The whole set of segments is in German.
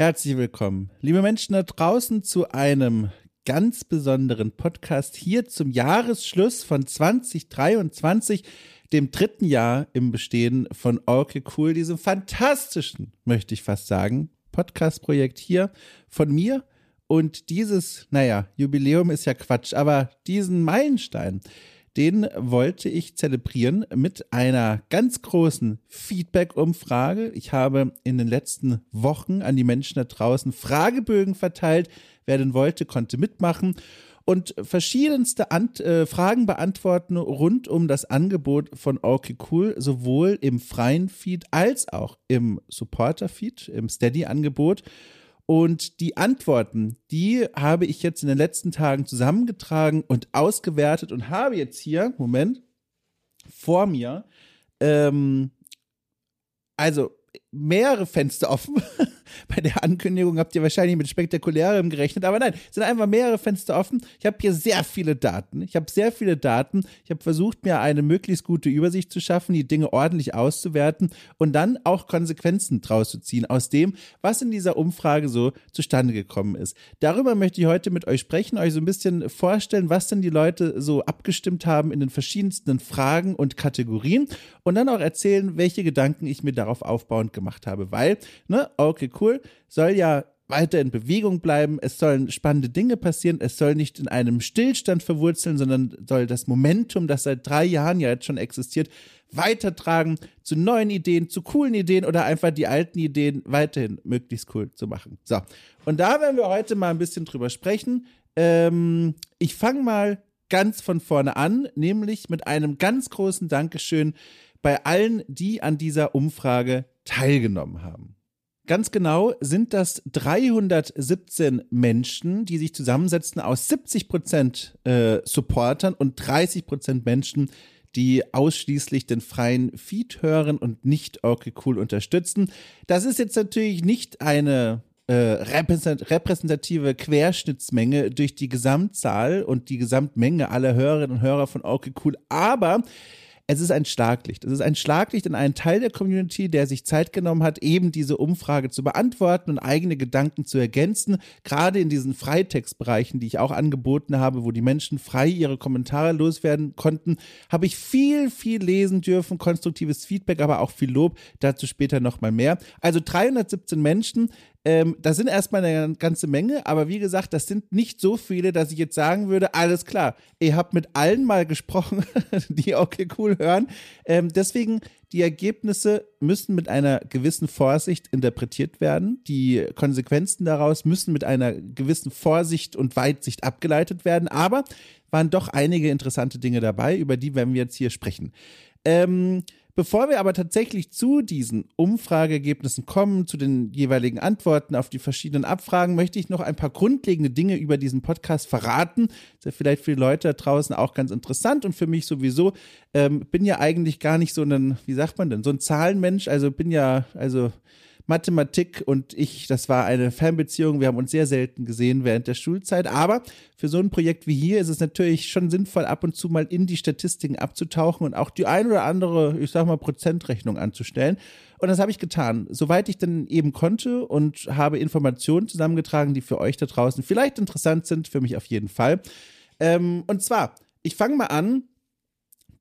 Herzlich willkommen, liebe Menschen da draußen, zu einem ganz besonderen Podcast hier zum Jahresschluss von 2023, dem dritten Jahr im Bestehen von Orke Cool, diesem fantastischen, möchte ich fast sagen, Podcast-Projekt hier von mir. Und dieses, naja, Jubiläum ist ja Quatsch, aber diesen Meilenstein, den wollte ich zelebrieren mit einer ganz großen Feedback-Umfrage. Ich habe in den letzten Wochen an die Menschen da draußen Fragebögen verteilt. Wer denn wollte, konnte mitmachen und verschiedenste Ant äh, Fragen beantworten rund um das Angebot von Okay Cool, sowohl im freien Feed als auch im Supporter-Feed, im Steady-Angebot. Und die Antworten, die habe ich jetzt in den letzten Tagen zusammengetragen und ausgewertet und habe jetzt hier, Moment, vor mir, ähm, also mehrere Fenster offen. Bei der Ankündigung habt ihr wahrscheinlich mit spektakulärem gerechnet, aber nein, es sind einfach mehrere Fenster offen. Ich habe hier sehr viele Daten. Ich habe sehr viele Daten. Ich habe versucht, mir eine möglichst gute Übersicht zu schaffen, die Dinge ordentlich auszuwerten und dann auch Konsequenzen draus zu ziehen aus dem, was in dieser Umfrage so zustande gekommen ist. Darüber möchte ich heute mit euch sprechen, euch so ein bisschen vorstellen, was denn die Leute so abgestimmt haben in den verschiedensten Fragen und Kategorien und dann auch erzählen, welche Gedanken ich mir darauf aufbauend gemacht habe, weil, ne, okay, cool, soll ja weiter in Bewegung bleiben, es sollen spannende Dinge passieren, es soll nicht in einem Stillstand verwurzeln, sondern soll das Momentum, das seit drei Jahren ja jetzt schon existiert, weitertragen zu neuen Ideen, zu coolen Ideen oder einfach die alten Ideen weiterhin möglichst cool zu machen. So, und da werden wir heute mal ein bisschen drüber sprechen. Ähm, ich fange mal ganz von vorne an, nämlich mit einem ganz großen Dankeschön bei allen, die an dieser Umfrage teilgenommen haben. Ganz genau sind das 317 Menschen, die sich zusammensetzen aus 70 Prozent äh, Supportern und 30 Prozent Menschen, die ausschließlich den freien Feed hören und nicht okay cool unterstützen. Das ist jetzt natürlich nicht eine äh, repräsentative Querschnittsmenge durch die Gesamtzahl und die Gesamtmenge aller Hörerinnen und Hörer von okay cool, aber es ist ein Schlaglicht. Es ist ein Schlaglicht in einen Teil der Community, der sich Zeit genommen hat, eben diese Umfrage zu beantworten und eigene Gedanken zu ergänzen. Gerade in diesen Freitextbereichen, die ich auch angeboten habe, wo die Menschen frei ihre Kommentare loswerden konnten, habe ich viel, viel lesen dürfen, konstruktives Feedback, aber auch viel Lob. Dazu später nochmal mehr. Also 317 Menschen, ähm, das sind erstmal eine ganze Menge, aber wie gesagt, das sind nicht so viele, dass ich jetzt sagen würde, alles klar, ihr habt mit allen mal gesprochen, die okay cool hören. Ähm, deswegen, die Ergebnisse müssen mit einer gewissen Vorsicht interpretiert werden. Die Konsequenzen daraus müssen mit einer gewissen Vorsicht und Weitsicht abgeleitet werden. Aber waren doch einige interessante Dinge dabei, über die werden wir jetzt hier sprechen. Ähm, Bevor wir aber tatsächlich zu diesen Umfrageergebnissen kommen, zu den jeweiligen Antworten auf die verschiedenen Abfragen, möchte ich noch ein paar grundlegende Dinge über diesen Podcast verraten. Das ist ja vielleicht für die Leute da draußen auch ganz interessant und für mich sowieso. Ähm, bin ja eigentlich gar nicht so ein, wie sagt man denn, so ein Zahlenmensch. Also bin ja, also Mathematik und ich, das war eine Fernbeziehung. Wir haben uns sehr selten gesehen während der Schulzeit. Aber für so ein Projekt wie hier ist es natürlich schon sinnvoll, ab und zu mal in die Statistiken abzutauchen und auch die ein oder andere, ich sag mal, Prozentrechnung anzustellen. Und das habe ich getan, soweit ich dann eben konnte und habe Informationen zusammengetragen, die für euch da draußen vielleicht interessant sind, für mich auf jeden Fall. Ähm, und zwar, ich fange mal an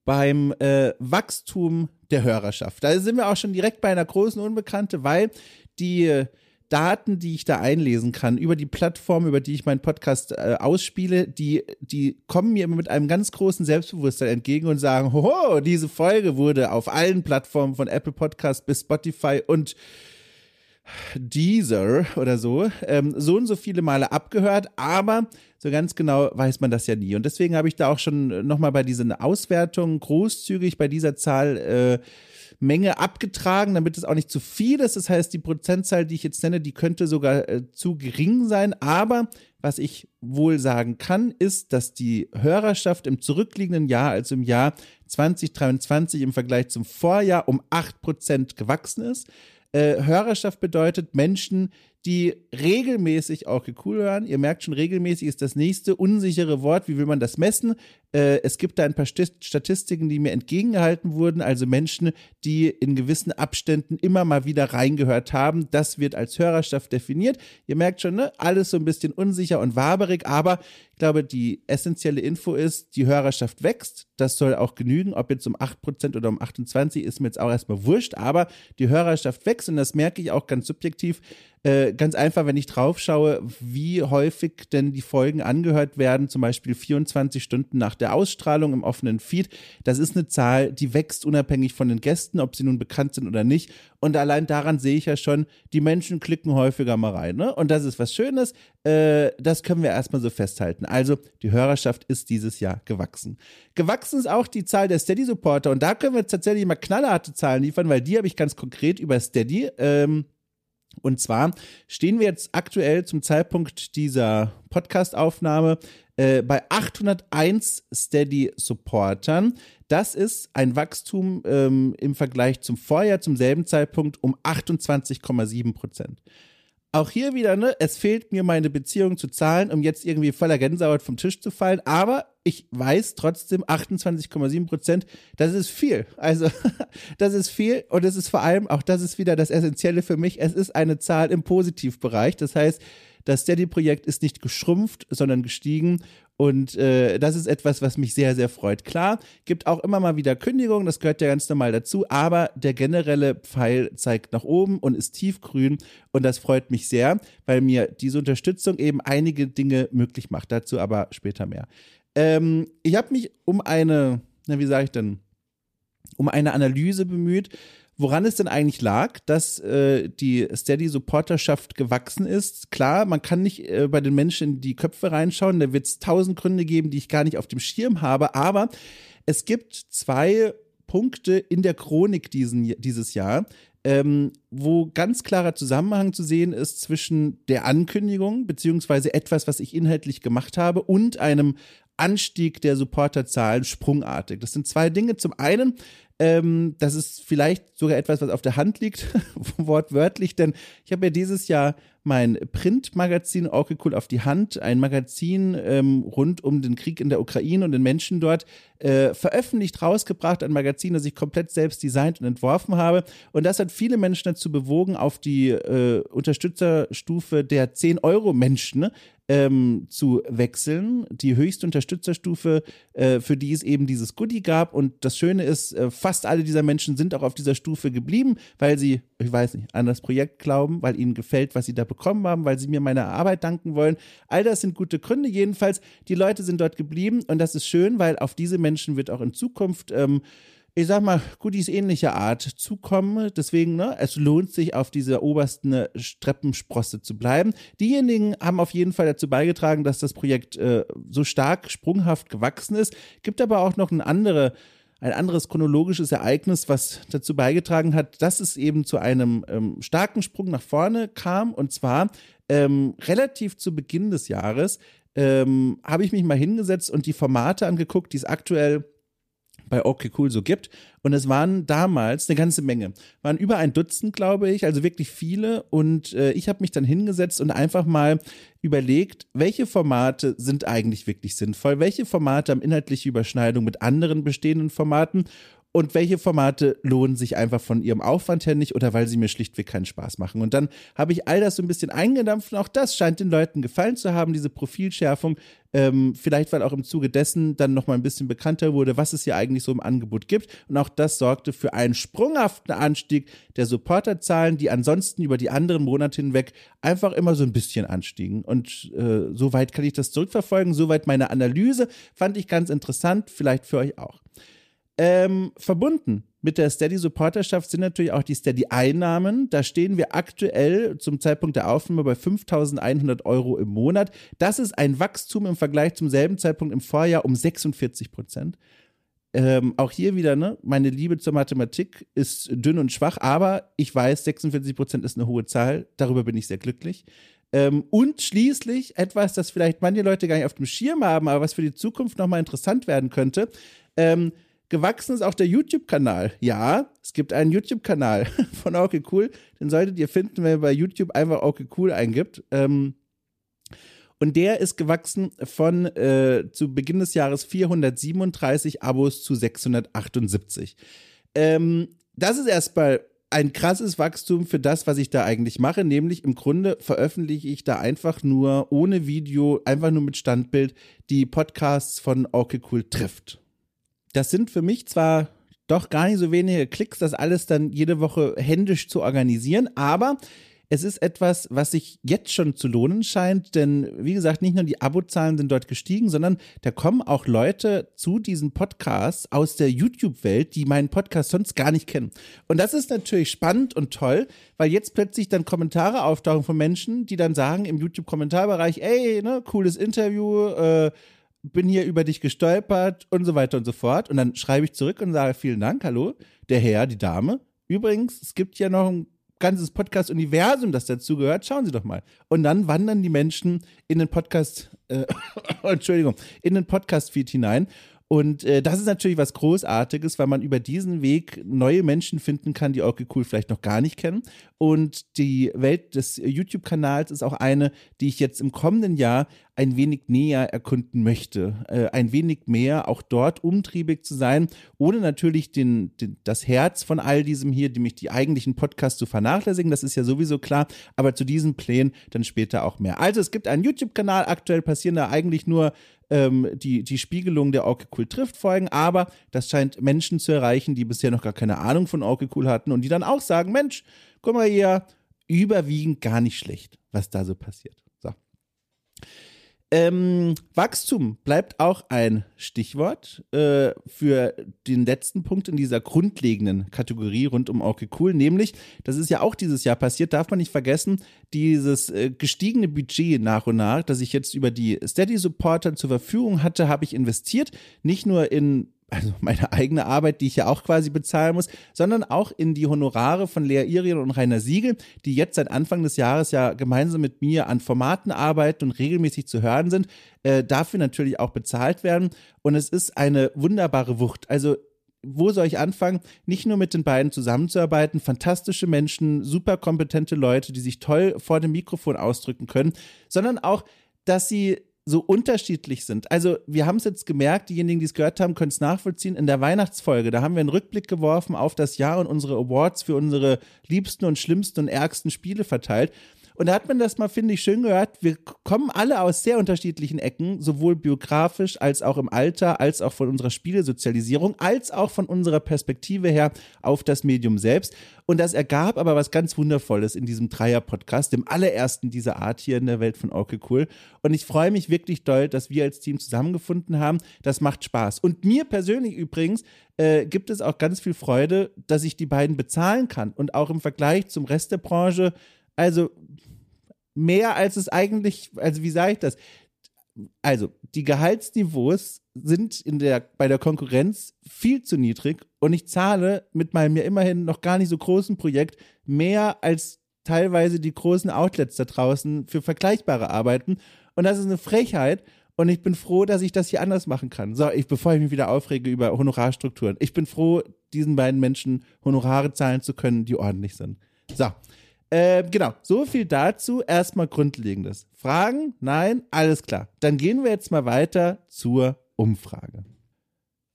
beim äh, Wachstum der Hörerschaft. Da sind wir auch schon direkt bei einer großen Unbekannte, weil die Daten, die ich da einlesen kann über die Plattform, über die ich meinen Podcast äh, ausspiele, die, die kommen mir immer mit einem ganz großen Selbstbewusstsein entgegen und sagen, hoho, diese Folge wurde auf allen Plattformen von Apple Podcast bis Spotify und Deezer oder so, ähm, so und so viele Male abgehört, aber so ganz genau weiß man das ja nie. Und deswegen habe ich da auch schon nochmal bei diesen Auswertungen großzügig bei dieser Zahl äh, Menge abgetragen, damit es auch nicht zu viel ist. Das heißt, die Prozentzahl, die ich jetzt nenne, die könnte sogar äh, zu gering sein. Aber was ich wohl sagen kann, ist, dass die Hörerschaft im zurückliegenden Jahr, also im Jahr 2023 im Vergleich zum Vorjahr um acht Prozent gewachsen ist. Äh, Hörerschaft bedeutet Menschen, die regelmäßig auch cool hören. Ihr merkt schon, regelmäßig ist das nächste unsichere Wort. Wie will man das messen? Äh, es gibt da ein paar Statistiken, die mir entgegengehalten wurden. Also Menschen, die in gewissen Abständen immer mal wieder reingehört haben. Das wird als Hörerschaft definiert. Ihr merkt schon, ne? alles so ein bisschen unsicher und waberig. Aber ich glaube, die essentielle Info ist, die Hörerschaft wächst. Das soll auch genügen. Ob jetzt um 8% oder um 28 ist mir jetzt auch erstmal wurscht. Aber die Hörerschaft wächst und das merke ich auch ganz subjektiv. Äh, ganz einfach, wenn ich drauf schaue, wie häufig denn die Folgen angehört werden, zum Beispiel 24 Stunden nach der Ausstrahlung im offenen Feed. Das ist eine Zahl, die wächst unabhängig von den Gästen, ob sie nun bekannt sind oder nicht. Und allein daran sehe ich ja schon, die Menschen klicken häufiger mal rein. Ne? Und das ist was Schönes. Äh, das können wir erstmal so festhalten. Also, die Hörerschaft ist dieses Jahr gewachsen. Gewachsen ist auch die Zahl der Steady-Supporter. Und da können wir tatsächlich mal knallharte Zahlen liefern, weil die habe ich ganz konkret über Steady. Ähm, und zwar stehen wir jetzt aktuell zum Zeitpunkt dieser Podcast-Aufnahme äh, bei 801 Steady-Supportern. Das ist ein Wachstum ähm, im Vergleich zum Vorjahr, zum selben Zeitpunkt, um 28,7 Prozent. Auch hier wieder, ne, es fehlt mir meine Beziehung zu Zahlen, um jetzt irgendwie voller Gänsehaut vom Tisch zu fallen, aber ich weiß trotzdem 28,7 Prozent, das ist viel. Also, das ist viel und es ist vor allem, auch das ist wieder das Essentielle für mich, es ist eine Zahl im Positivbereich. Das heißt, das Steady-Projekt ist nicht geschrumpft, sondern gestiegen. Und äh, das ist etwas, was mich sehr, sehr freut. Klar, gibt auch immer mal wieder Kündigungen, das gehört ja ganz normal dazu, aber der generelle Pfeil zeigt nach oben und ist tiefgrün und das freut mich sehr, weil mir diese Unterstützung eben einige Dinge möglich macht. Dazu aber später mehr. Ähm, ich habe mich um eine, na, wie sage ich denn, um eine Analyse bemüht woran es denn eigentlich lag, dass äh, die Steady-Supporterschaft gewachsen ist. Klar, man kann nicht äh, bei den Menschen in die Köpfe reinschauen, da wird es tausend Gründe geben, die ich gar nicht auf dem Schirm habe, aber es gibt zwei Punkte in der Chronik diesen, dieses Jahr, ähm, wo ganz klarer Zusammenhang zu sehen ist zwischen der Ankündigung, beziehungsweise etwas, was ich inhaltlich gemacht habe, und einem Anstieg der Supporterzahlen sprungartig. Das sind zwei Dinge. Zum einen ähm, das ist vielleicht sogar etwas, was auf der Hand liegt, wortwörtlich, denn ich habe ja dieses Jahr mein Printmagazin Orky Cool auf die Hand, ein Magazin ähm, rund um den Krieg in der Ukraine und den Menschen dort, äh, veröffentlicht, rausgebracht, ein Magazin, das ich komplett selbst designt und entworfen habe. Und das hat viele Menschen dazu bewogen, auf die äh, Unterstützerstufe der 10-Euro-Menschen ne, ähm, zu wechseln. Die höchste Unterstützerstufe, äh, für die es eben dieses Goodie gab. Und das Schöne ist, äh, fast alle dieser Menschen sind auch auf dieser Stufe geblieben, weil sie, ich weiß nicht, an das Projekt glauben, weil ihnen gefällt, was sie da bekommen haben, weil sie mir meine Arbeit danken wollen. All das sind gute Gründe. Jedenfalls, die Leute sind dort geblieben und das ist schön, weil auf diese Menschen wird auch in Zukunft ähm, ich sag mal, Goodies ähnlicher Art zukommen. Deswegen, ne, es lohnt sich, auf dieser obersten Streppensprosse zu bleiben. Diejenigen haben auf jeden Fall dazu beigetragen, dass das Projekt äh, so stark sprunghaft gewachsen ist. Gibt aber auch noch ein andere ein anderes chronologisches Ereignis, was dazu beigetragen hat, dass es eben zu einem ähm, starken Sprung nach vorne kam. Und zwar ähm, relativ zu Beginn des Jahres ähm, habe ich mich mal hingesetzt und die Formate angeguckt, die es aktuell bei Okay Cool so gibt. Und es waren damals eine ganze Menge. Waren über ein Dutzend, glaube ich, also wirklich viele. Und äh, ich habe mich dann hingesetzt und einfach mal überlegt, welche Formate sind eigentlich wirklich sinnvoll, welche Formate haben inhaltliche Überschneidung mit anderen bestehenden Formaten und welche Formate lohnen sich einfach von ihrem Aufwand her nicht oder weil sie mir schlichtweg keinen Spaß machen. Und dann habe ich all das so ein bisschen eingedampft und auch das scheint den Leuten gefallen zu haben, diese Profilschärfung. Ähm, vielleicht, weil auch im Zuge dessen dann nochmal ein bisschen bekannter wurde, was es hier eigentlich so im Angebot gibt. Und auch das sorgte für einen sprunghaften Anstieg der Supporterzahlen, die ansonsten über die anderen Monate hinweg einfach immer so ein bisschen anstiegen. Und äh, soweit kann ich das zurückverfolgen. Soweit meine Analyse fand ich ganz interessant, vielleicht für euch auch. Ähm, verbunden mit der Steady-Supporterschaft sind natürlich auch die Steady-Einnahmen. Da stehen wir aktuell zum Zeitpunkt der Aufnahme bei 5.100 Euro im Monat. Das ist ein Wachstum im Vergleich zum selben Zeitpunkt im Vorjahr um 46 Prozent. Ähm, auch hier wieder, ne, meine Liebe zur Mathematik ist dünn und schwach, aber ich weiß, 46 Prozent ist eine hohe Zahl. Darüber bin ich sehr glücklich. Ähm, und schließlich etwas, das vielleicht manche Leute gar nicht auf dem Schirm haben, aber was für die Zukunft nochmal interessant werden könnte. Ähm, gewachsen ist auch der YouTube-Kanal. Ja, es gibt einen YouTube-Kanal von Okay Cool. Den solltet ihr finden, wenn ihr bei YouTube einfach Okay Cool eingibt. Ähm, und der ist gewachsen von äh, zu Beginn des Jahres 437 Abos zu 678. Ähm, das ist erstmal ein krasses Wachstum für das, was ich da eigentlich mache, nämlich im Grunde veröffentliche ich da einfach nur ohne Video, einfach nur mit Standbild die Podcasts von Okay Cool trifft. Das sind für mich zwar doch gar nicht so wenige Klicks, das alles dann jede Woche händisch zu organisieren, aber es ist etwas, was sich jetzt schon zu lohnen scheint, denn wie gesagt, nicht nur die Abozahlen sind dort gestiegen, sondern da kommen auch Leute zu diesen Podcasts aus der YouTube-Welt, die meinen Podcast sonst gar nicht kennen. Und das ist natürlich spannend und toll, weil jetzt plötzlich dann Kommentare auftauchen von Menschen, die dann sagen im YouTube-Kommentarbereich, ey, ne, cooles Interview, äh, bin hier über dich gestolpert und so weiter und so fort. Und dann schreibe ich zurück und sage vielen Dank, hallo, der Herr, die Dame. Übrigens, es gibt ja noch ein ganzes Podcast-Universum, das dazugehört. Schauen Sie doch mal. Und dann wandern die Menschen in den Podcast, äh, Entschuldigung, in den Podcast-Feed hinein und äh, das ist natürlich was Großartiges, weil man über diesen Weg neue Menschen finden kann, die Orky Cool vielleicht noch gar nicht kennen. Und die Welt des YouTube-Kanals ist auch eine, die ich jetzt im kommenden Jahr ein wenig näher erkunden möchte. Äh, ein wenig mehr auch dort umtriebig zu sein, ohne natürlich den, den, das Herz von all diesem hier, nämlich die eigentlichen Podcasts zu vernachlässigen. Das ist ja sowieso klar. Aber zu diesen Plänen dann später auch mehr. Also es gibt einen YouTube-Kanal. Aktuell passieren da eigentlich nur ähm, die, die Spiegelung der Orke Cool trifft folgen, aber das scheint Menschen zu erreichen, die bisher noch gar keine Ahnung von Orke Cool hatten und die dann auch sagen, Mensch, guck mal hier, überwiegend gar nicht schlecht, was da so passiert. So. Ähm, Wachstum bleibt auch ein Stichwort äh, für den letzten Punkt in dieser grundlegenden Kategorie rund um Okay Cool, nämlich, das ist ja auch dieses Jahr passiert, darf man nicht vergessen, dieses äh, gestiegene Budget nach und nach, das ich jetzt über die Steady Supporter zur Verfügung hatte, habe ich investiert, nicht nur in also meine eigene Arbeit, die ich ja auch quasi bezahlen muss, sondern auch in die Honorare von Lea Irien und Rainer Siegel, die jetzt seit Anfang des Jahres ja gemeinsam mit mir an Formaten arbeiten und regelmäßig zu hören sind, äh, dafür natürlich auch bezahlt werden. Und es ist eine wunderbare Wucht. Also wo soll ich anfangen? Nicht nur mit den beiden zusammenzuarbeiten, fantastische Menschen, super kompetente Leute, die sich toll vor dem Mikrofon ausdrücken können, sondern auch, dass sie so unterschiedlich sind. Also, wir haben es jetzt gemerkt, diejenigen, die es gehört haben, können es nachvollziehen. In der Weihnachtsfolge, da haben wir einen Rückblick geworfen auf das Jahr und unsere Awards für unsere liebsten und schlimmsten und ärgsten Spiele verteilt. Und da hat man das mal, finde ich, schön gehört. Wir kommen alle aus sehr unterschiedlichen Ecken, sowohl biografisch als auch im Alter, als auch von unserer Spielesozialisierung, als auch von unserer Perspektive her auf das Medium selbst. Und das ergab aber was ganz Wundervolles in diesem Dreier-Podcast, dem allerersten dieser Art hier in der Welt von Orke Cool. Und ich freue mich wirklich doll, dass wir als Team zusammengefunden haben. Das macht Spaß. Und mir persönlich übrigens äh, gibt es auch ganz viel Freude, dass ich die beiden bezahlen kann. Und auch im Vergleich zum Rest der Branche also mehr als es eigentlich, also wie sage ich das? Also, die Gehaltsniveaus sind in der, bei der Konkurrenz viel zu niedrig und ich zahle mit meinem ja immerhin noch gar nicht so großen Projekt mehr als teilweise die großen Outlets da draußen für vergleichbare Arbeiten. Und das ist eine Frechheit. Und ich bin froh, dass ich das hier anders machen kann. So, ich, bevor ich mich wieder aufrege über Honorarstrukturen. Ich bin froh, diesen beiden Menschen Honorare zahlen zu können, die ordentlich sind. So, äh, genau, so viel dazu. Erstmal Grundlegendes. Fragen? Nein? Alles klar. Dann gehen wir jetzt mal weiter zur Umfrage.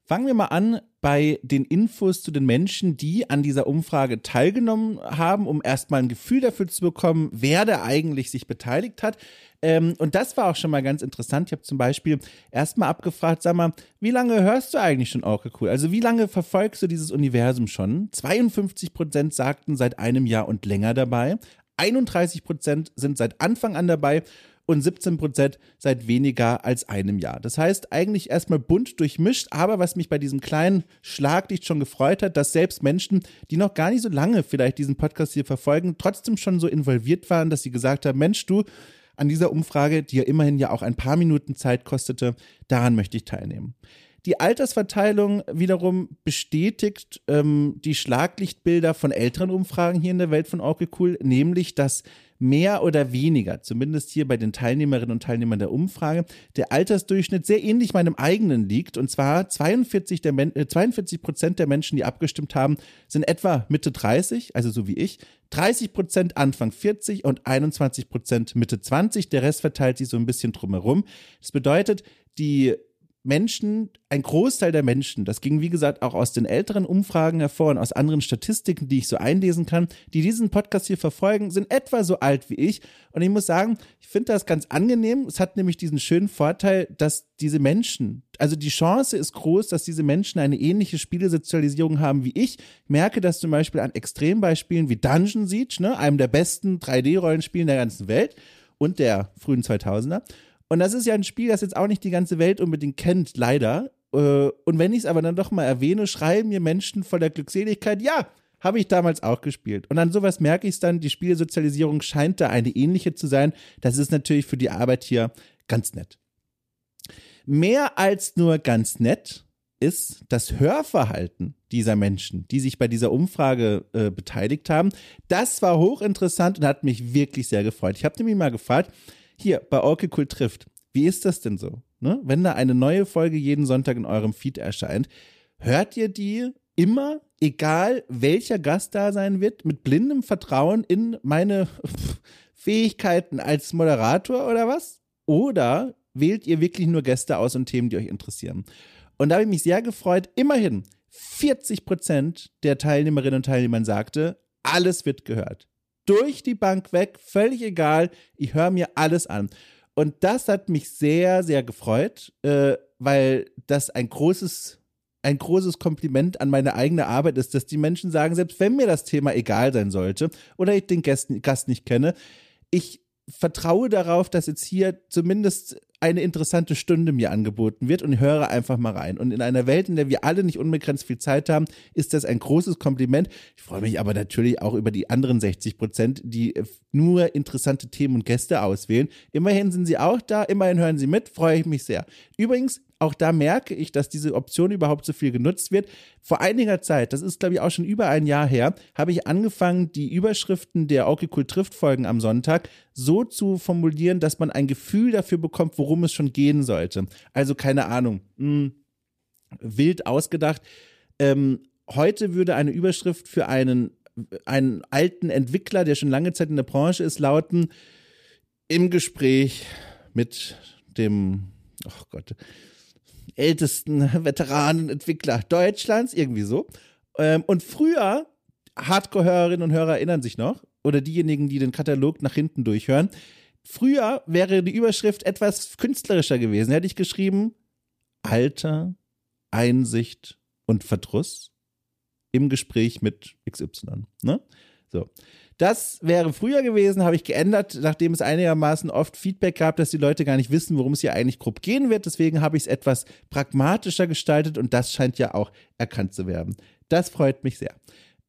Fangen wir mal an bei den Infos zu den Menschen, die an dieser Umfrage teilgenommen haben, um erstmal ein Gefühl dafür zu bekommen, wer da eigentlich sich beteiligt hat. Ähm, und das war auch schon mal ganz interessant. Ich habe zum Beispiel erstmal abgefragt, sag mal, wie lange hörst du eigentlich schon Orca Cool? Also wie lange verfolgst du dieses Universum schon? 52 Prozent sagten seit einem Jahr und länger dabei. 31 Prozent sind seit Anfang an dabei und 17 Prozent seit weniger als einem Jahr. Das heißt, eigentlich erstmal bunt durchmischt, aber was mich bei diesem kleinen Schlaglicht schon gefreut hat, dass selbst Menschen, die noch gar nicht so lange vielleicht diesen Podcast hier verfolgen, trotzdem schon so involviert waren, dass sie gesagt haben, Mensch, du, an dieser Umfrage, die ja immerhin ja auch ein paar Minuten Zeit kostete, daran möchte ich teilnehmen. Die Altersverteilung wiederum bestätigt ähm, die Schlaglichtbilder von älteren Umfragen hier in der Welt von Orkel Cool, nämlich dass mehr oder weniger, zumindest hier bei den Teilnehmerinnen und Teilnehmern der Umfrage, der Altersdurchschnitt sehr ähnlich meinem eigenen liegt. Und zwar 42, der Men äh, 42 Prozent der Menschen, die abgestimmt haben, sind etwa Mitte 30, also so wie ich. 30 Prozent Anfang 40 und 21 Prozent Mitte 20. Der Rest verteilt sich so ein bisschen drumherum. Das bedeutet, die Menschen, ein Großteil der Menschen, das ging wie gesagt auch aus den älteren Umfragen hervor und aus anderen Statistiken, die ich so einlesen kann, die diesen Podcast hier verfolgen, sind etwa so alt wie ich. Und ich muss sagen, ich finde das ganz angenehm. Es hat nämlich diesen schönen Vorteil, dass diese Menschen, also die Chance ist groß, dass diese Menschen eine ähnliche Spielesozialisierung haben wie ich. Ich merke das zum Beispiel an Extrembeispielen wie Dungeon Siege, ne, einem der besten 3D-Rollenspielen der ganzen Welt und der frühen 2000er. Und das ist ja ein Spiel, das jetzt auch nicht die ganze Welt unbedingt kennt, leider. Äh, und wenn ich es aber dann doch mal erwähne, schreiben mir Menschen voller Glückseligkeit, ja, habe ich damals auch gespielt. Und an sowas merke ich es dann, die Spielsozialisierung scheint da eine ähnliche zu sein. Das ist natürlich für die Arbeit hier ganz nett. Mehr als nur ganz nett ist das Hörverhalten dieser Menschen, die sich bei dieser Umfrage äh, beteiligt haben. Das war hochinteressant und hat mich wirklich sehr gefreut. Ich habe nämlich mal gefragt, hier bei Orke Cool trifft, wie ist das denn so? Ne? Wenn da eine neue Folge jeden Sonntag in eurem Feed erscheint, hört ihr die immer, egal welcher Gast da sein wird, mit blindem Vertrauen in meine Fähigkeiten als Moderator oder was? Oder wählt ihr wirklich nur Gäste aus und Themen, die euch interessieren? Und da habe ich mich sehr gefreut. Immerhin 40 Prozent der Teilnehmerinnen und Teilnehmer sagte, alles wird gehört durch die Bank weg, völlig egal. Ich höre mir alles an. Und das hat mich sehr, sehr gefreut, äh, weil das ein großes, ein großes Kompliment an meine eigene Arbeit ist, dass die Menschen sagen, selbst wenn mir das Thema egal sein sollte oder ich den Gast, Gast nicht kenne, ich vertraue darauf, dass jetzt hier zumindest eine interessante Stunde mir angeboten wird und höre einfach mal rein. Und in einer Welt, in der wir alle nicht unbegrenzt viel Zeit haben, ist das ein großes Kompliment. Ich freue mich aber natürlich auch über die anderen 60 Prozent, die nur interessante Themen und Gäste auswählen. Immerhin sind sie auch da, immerhin hören sie mit, freue ich mich sehr. Übrigens, auch da merke ich, dass diese Option überhaupt so viel genutzt wird. Vor einiger Zeit, das ist glaube ich auch schon über ein Jahr her, habe ich angefangen, die Überschriften der Okay Cool Trifft Folgen am Sonntag so zu formulieren, dass man ein Gefühl dafür bekommt, worum es schon gehen sollte. Also keine Ahnung, mh, hm, wild ausgedacht. Ähm, heute würde eine Überschrift für einen, einen alten Entwickler, der schon lange Zeit in der Branche ist, lauten, im Gespräch mit dem, oh Gott, ältesten Veteranenentwickler Deutschlands, irgendwie so. Ähm, und früher, Hardcore-Hörerinnen und Hörer erinnern sich noch, oder diejenigen, die den Katalog nach hinten durchhören, früher wäre die Überschrift etwas künstlerischer gewesen. Hätte ich geschrieben, Alter, Einsicht und Verdruss im Gespräch mit XY. Ne? So. Das wäre früher gewesen, habe ich geändert, nachdem es einigermaßen oft Feedback gab, dass die Leute gar nicht wissen, worum es hier eigentlich grob gehen wird. Deswegen habe ich es etwas pragmatischer gestaltet und das scheint ja auch erkannt zu werden. Das freut mich sehr.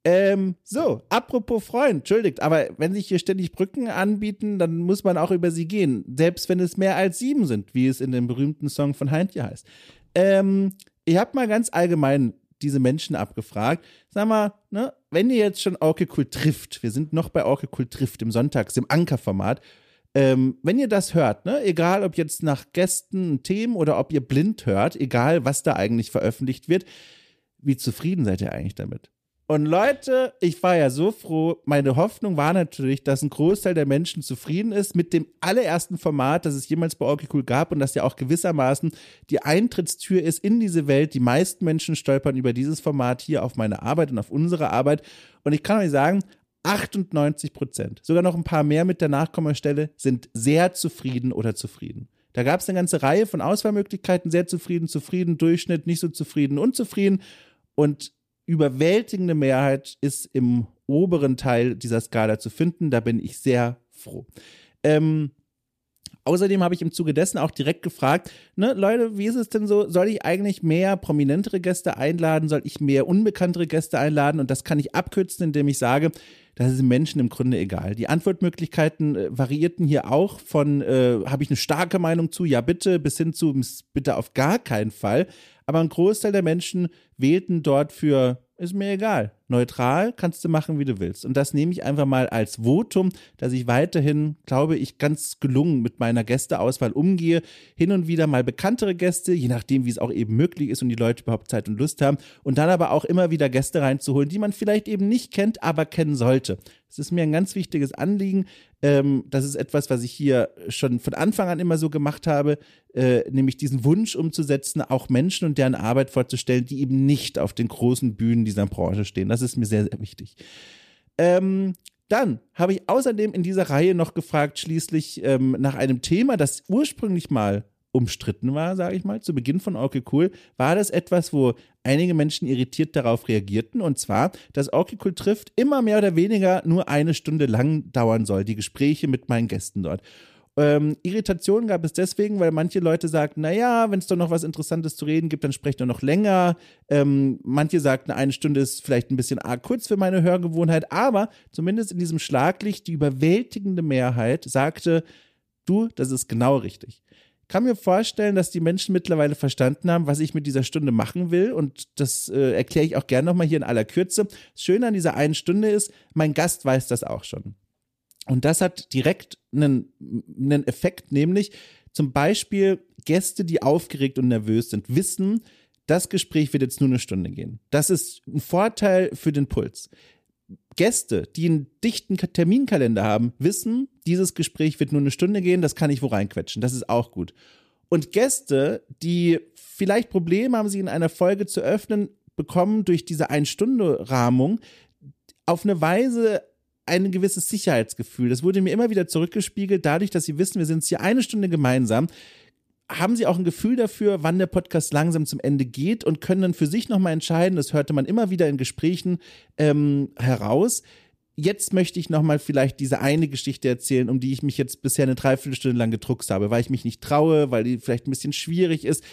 Ähm, so, apropos Freund, entschuldigt, aber wenn sich hier ständig Brücken anbieten, dann muss man auch über sie gehen. Selbst wenn es mehr als sieben sind, wie es in dem berühmten Song von Heintje heißt. Ähm, ich habe mal ganz allgemein diese Menschen abgefragt. Sag mal, ne, wenn ihr jetzt schon Orke Cool trifft, wir sind noch bei Orke Cool trifft im Sonntags, im Ankerformat, ähm, wenn ihr das hört, ne, egal ob jetzt nach Gästen, Themen oder ob ihr blind hört, egal was da eigentlich veröffentlicht wird, wie zufrieden seid ihr eigentlich damit? Und Leute, ich war ja so froh. Meine Hoffnung war natürlich, dass ein Großteil der Menschen zufrieden ist mit dem allerersten Format, das es jemals bei Orky Cool gab und das ja auch gewissermaßen die Eintrittstür ist in diese Welt. Die meisten Menschen stolpern über dieses Format hier auf meine Arbeit und auf unsere Arbeit. Und ich kann euch sagen, 98 Prozent, sogar noch ein paar mehr mit der Nachkommastelle, sind sehr zufrieden oder zufrieden. Da gab es eine ganze Reihe von Auswahlmöglichkeiten, sehr zufrieden, zufrieden, Durchschnitt, nicht so zufrieden, unzufrieden. Und überwältigende Mehrheit ist im oberen Teil dieser Skala zu finden. Da bin ich sehr froh. Ähm, Außerdem habe ich im Zuge dessen auch direkt gefragt, ne, Leute, wie ist es denn so? Soll ich eigentlich mehr prominentere Gäste einladen? Soll ich mehr unbekanntere Gäste einladen? Und das kann ich abkürzen, indem ich sage, das ist den Menschen im Grunde egal. Die Antwortmöglichkeiten äh, variierten hier auch von, äh, habe ich eine starke Meinung zu, ja bitte, bis hin zu, bitte auf gar keinen Fall. Aber ein Großteil der Menschen wählten dort für ist mir egal. Neutral kannst du machen, wie du willst. Und das nehme ich einfach mal als Votum, dass ich weiterhin, glaube ich, ganz gelungen mit meiner Gästeauswahl umgehe. Hin und wieder mal bekanntere Gäste, je nachdem, wie es auch eben möglich ist und die Leute überhaupt Zeit und Lust haben. Und dann aber auch immer wieder Gäste reinzuholen, die man vielleicht eben nicht kennt, aber kennen sollte. Es ist mir ein ganz wichtiges Anliegen. Ähm, das ist etwas, was ich hier schon von Anfang an immer so gemacht habe, äh, nämlich diesen Wunsch umzusetzen, auch Menschen und deren Arbeit vorzustellen, die eben nicht auf den großen Bühnen dieser Branche stehen. Das ist mir sehr, sehr wichtig. Ähm, dann habe ich außerdem in dieser Reihe noch gefragt, schließlich ähm, nach einem Thema, das ursprünglich mal umstritten war, sage ich mal, zu Beginn von Okay Cool, war das etwas, wo einige Menschen irritiert darauf reagierten. Und zwar, dass Okay Cool trifft immer mehr oder weniger nur eine Stunde lang dauern soll, die Gespräche mit meinen Gästen dort. Ähm, Irritationen gab es deswegen, weil manche Leute sagten, naja, wenn es doch noch was Interessantes zu reden gibt, dann sprecht doch noch länger. Ähm, manche sagten, eine Stunde ist vielleicht ein bisschen arg kurz für meine Hörgewohnheit, aber zumindest in diesem Schlaglicht, die überwältigende Mehrheit sagte, du, das ist genau richtig kann mir vorstellen, dass die Menschen mittlerweile verstanden haben, was ich mit dieser Stunde machen will. Und das äh, erkläre ich auch gerne nochmal hier in aller Kürze. Das Schöne an dieser einen Stunde ist, mein Gast weiß das auch schon. Und das hat direkt einen, einen Effekt, nämlich zum Beispiel Gäste, die aufgeregt und nervös sind, wissen, das Gespräch wird jetzt nur eine Stunde gehen. Das ist ein Vorteil für den Puls. Gäste, die einen dichten Terminkalender haben, wissen, dieses Gespräch wird nur eine Stunde gehen, das kann ich wo reinquetschen. Das ist auch gut. Und Gäste, die vielleicht Probleme haben, sich in einer Folge zu öffnen, bekommen durch diese Ein-Stunde-Rahmung auf eine Weise ein gewisses Sicherheitsgefühl. Das wurde mir immer wieder zurückgespiegelt, dadurch, dass sie wissen, wir sind hier eine Stunde gemeinsam haben sie auch ein Gefühl dafür, wann der Podcast langsam zum Ende geht und können dann für sich nochmal entscheiden, das hörte man immer wieder in Gesprächen ähm, heraus. Jetzt möchte ich nochmal vielleicht diese eine Geschichte erzählen, um die ich mich jetzt bisher eine Dreiviertelstunde lang gedruckt habe, weil ich mich nicht traue, weil die vielleicht ein bisschen schwierig ist.